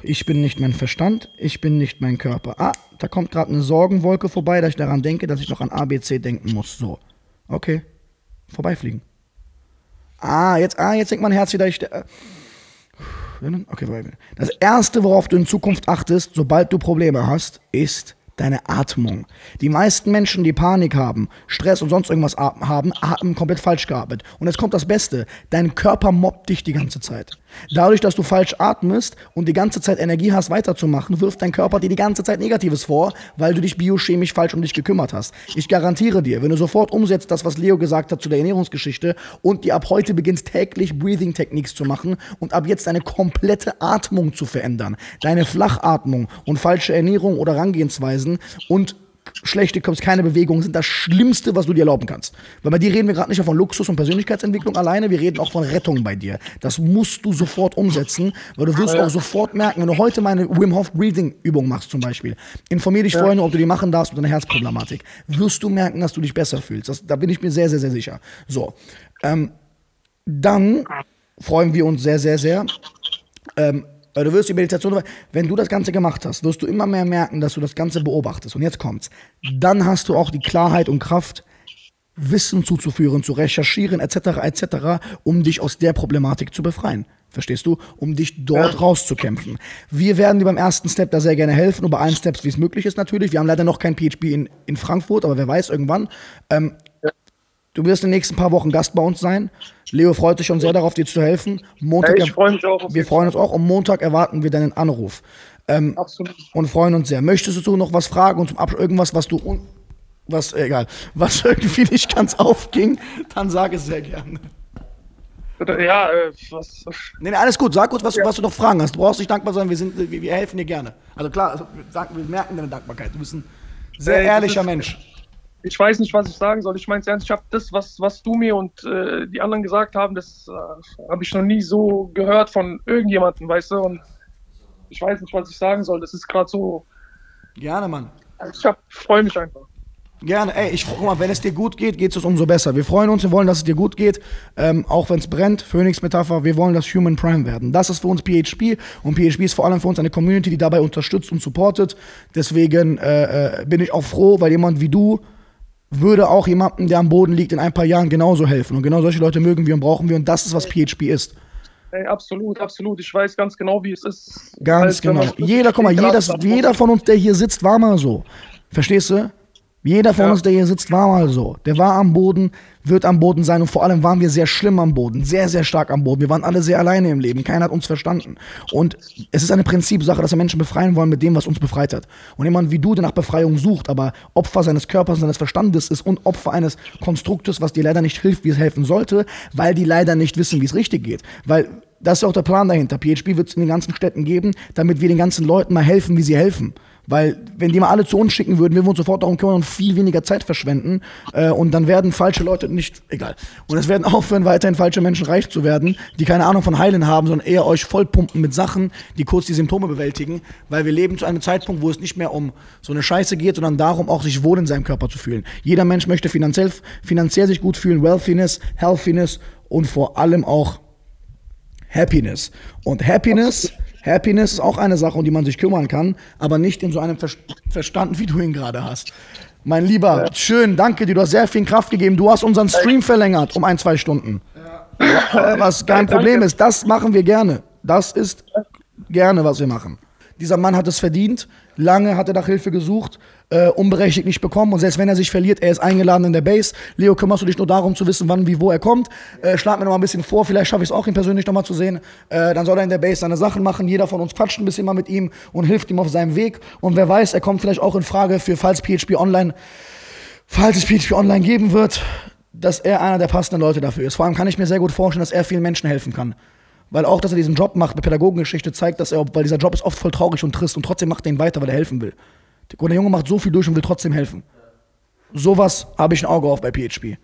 ich bin nicht mein Verstand, ich bin nicht mein Körper. Ah, da kommt gerade eine Sorgenwolke vorbei, dass ich daran denke, dass ich noch an ABC denken muss. So, okay, vorbeifliegen. Ah, jetzt, ah, jetzt denkt mein Herz wieder, ich, äh, Okay. Das erste, worauf du in Zukunft achtest, sobald du Probleme hast, ist deine Atmung. Die meisten Menschen, die Panik haben, Stress und sonst irgendwas haben, haben komplett falsch geatmet. Und jetzt kommt das Beste. Dein Körper mobbt dich die ganze Zeit. Dadurch, dass du falsch atmest und die ganze Zeit Energie hast, weiterzumachen, wirft dein Körper dir die ganze Zeit Negatives vor, weil du dich biochemisch falsch um dich gekümmert hast. Ich garantiere dir, wenn du sofort umsetzt, das, was Leo gesagt hat zu der Ernährungsgeschichte und dir ab heute beginnst, täglich Breathing Techniques zu machen und ab jetzt deine komplette Atmung zu verändern, deine Flachatmung und falsche Ernährung oder Herangehensweisen und schlechte Kopf, keine Bewegung sind das Schlimmste, was du dir erlauben kannst. Weil bei dir reden wir gerade nicht von Luxus und Persönlichkeitsentwicklung alleine, wir reden auch von Rettung bei dir. Das musst du sofort umsetzen, weil du wirst auch sofort merken, wenn du heute meine Wim Hof Breathing Übung machst zum Beispiel, informier dich vorher nur, ob du die machen darfst mit deiner Herzproblematik, wirst du merken, dass du dich besser fühlst. Das, da bin ich mir sehr, sehr, sehr sicher. So, ähm, dann freuen wir uns sehr, sehr, sehr. Ähm, weil du wirst die Meditation, wenn du das Ganze gemacht hast, wirst du immer mehr merken, dass du das Ganze beobachtest. Und jetzt kommt's. Dann hast du auch die Klarheit und Kraft, Wissen zuzuführen, zu recherchieren, etc., etc., um dich aus der Problematik zu befreien. Verstehst du? Um dich dort rauszukämpfen. Wir werden dir beim ersten Step da sehr gerne helfen, und bei allen Steps, wie es möglich ist, natürlich. Wir haben leider noch kein PHP in, in Frankfurt, aber wer weiß, irgendwann. Ähm, Du wirst in den nächsten paar Wochen Gast bei uns sein. Leo freut sich schon sehr darauf, dir zu helfen. Montag, Hey, ich freue mich auch. wir freuen uns auch. Am Montag erwarten wir deinen Anruf Fall. Absolut. und freuen uns sehr. Möchtest du noch was fragen und zum Abschluss irgendwas, was du un was äh, egal, was irgendwie nicht ganz aufging, dann sag es sehr gerne. Ja, äh, was, Nee, nee, alles gut. Sag kurz, was, du- was du noch Fragen hast. Du brauchst nicht dankbar sein. Wir, sind, wir, wir helfen dir gerne. Also klar, also, wir, merken deine Dankbarkeit. Du bist ein sehr ehrlicher Mensch. Ich weiß nicht, was ich sagen soll. Ich meine es ernst, ich habe das, was, was du mir und äh, die anderen gesagt haben, das äh, habe ich noch nie so gehört von irgendjemandem, weißt du? Und ich weiß nicht, was ich sagen soll. Das ist gerade so. Gerne, Mann. Ich freue mich einfach. Gerne. Ey, ich guck mal, wenn es dir gut geht, geht es uns umso besser. Wir freuen uns, wir wollen, dass es dir gut geht. Ähm, auch wenn es brennt, Phoenix-Metapher, wir wollen das Human Prime werden. Das ist für uns PHP und PHP ist vor allem für uns eine Community, die dabei unterstützt und supportet. Deswegen äh, äh, bin ich auch froh, weil jemand wie du würde auch jemandem, der am Boden liegt, in ein paar Jahren genauso helfen. Und genau solche Leute mögen wir und brauchen wir und das ist, was PHP ist. Ey, absolut, absolut. Ich weiß ganz genau, wie es ist. Ganz genau. Jeder, guck mal, jeder, jeder von uns, der hier sitzt, war mal so. Verstehst du? Jeder von Ja. uns, der hier sitzt, war mal so. Der war am Boden, wird am Boden sein und vor allem waren wir sehr schlimm am Boden, sehr, sehr stark am Boden. Wir waren alle sehr alleine im Leben, keiner hat uns verstanden. Und es ist eine Prinzipsache, dass wir Menschen befreien wollen mit dem, was uns befreit hat. Und jemand wie du, der nach Befreiung sucht, aber Opfer seines Körpers und seines Verstandes ist und Opfer eines Konstruktes, was dir leider nicht hilft, wie es helfen sollte, weil die leider nicht wissen, wie es richtig geht. Weil das ist ja auch der Plan dahinter. PHP wird es in den ganzen Städten geben, damit wir den ganzen Leuten mal helfen, wie sie helfen. Weil, wenn die mal alle zu uns schicken würden, würden wir uns sofort darum kümmern und viel weniger Zeit verschwenden. Äh, und dann werden falsche Leute nicht, egal. Und es werden aufhören, weiterhin falsche Menschen reich zu werden, die keine Ahnung von Heilen haben, sondern eher euch vollpumpen mit Sachen, die kurz die Symptome bewältigen. Weil wir leben zu einem Zeitpunkt, wo es nicht mehr um so eine Scheiße geht, sondern darum, auch sich wohl in seinem Körper zu fühlen. Jeder Mensch möchte finanziell, finanziell sich gut fühlen, Wealthiness, Healthiness und vor allem auch Happiness. Und Happiness, Happiness ist auch eine Sache, um die man sich kümmern kann, aber nicht in so einem Ver Verstand, wie du ihn gerade hast. Mein Lieber, schön, danke dir. Du hast sehr viel Kraft gegeben. Du hast unseren Stream verlängert um ein, zwei Stunden. Äh, was kein. Problem ist, das machen wir gerne. Das ist gerne, was wir machen. Dieser Mann hat es verdient. Lange hat er nach Hilfe gesucht, äh, unberechtigt nicht bekommen. Und selbst wenn er sich verliert, er ist eingeladen in der Base. Leo, kümmerst du dich nur darum zu wissen, wann, wie, wo er kommt? Äh, schlag mir noch mal ein bisschen vor, vielleicht schaffe ich es auch, ihn persönlich noch mal zu sehen. Äh, dann soll er in der Base seine Sachen machen. Jeder von uns quatscht ein bisschen mal mit ihm und hilft ihm auf seinem Weg. Und wer weiß, er kommt vielleicht auch in Frage für, falls PHP Online falls es PHP Online geben wird, dass er einer der passenden Leute dafür ist. Vor allem kann ich mir sehr gut vorstellen, dass er vielen Menschen helfen kann. Weil auch, dass er diesen Job macht mit Pädagogengeschichte, zeigt, dass er, weil dieser Job ist oft voll traurig und trist und trotzdem macht er ihn weiter, weil er helfen will. Und der Junge macht so viel durch und will trotzdem helfen. Sowas habe ich ein Auge auf bei PHP.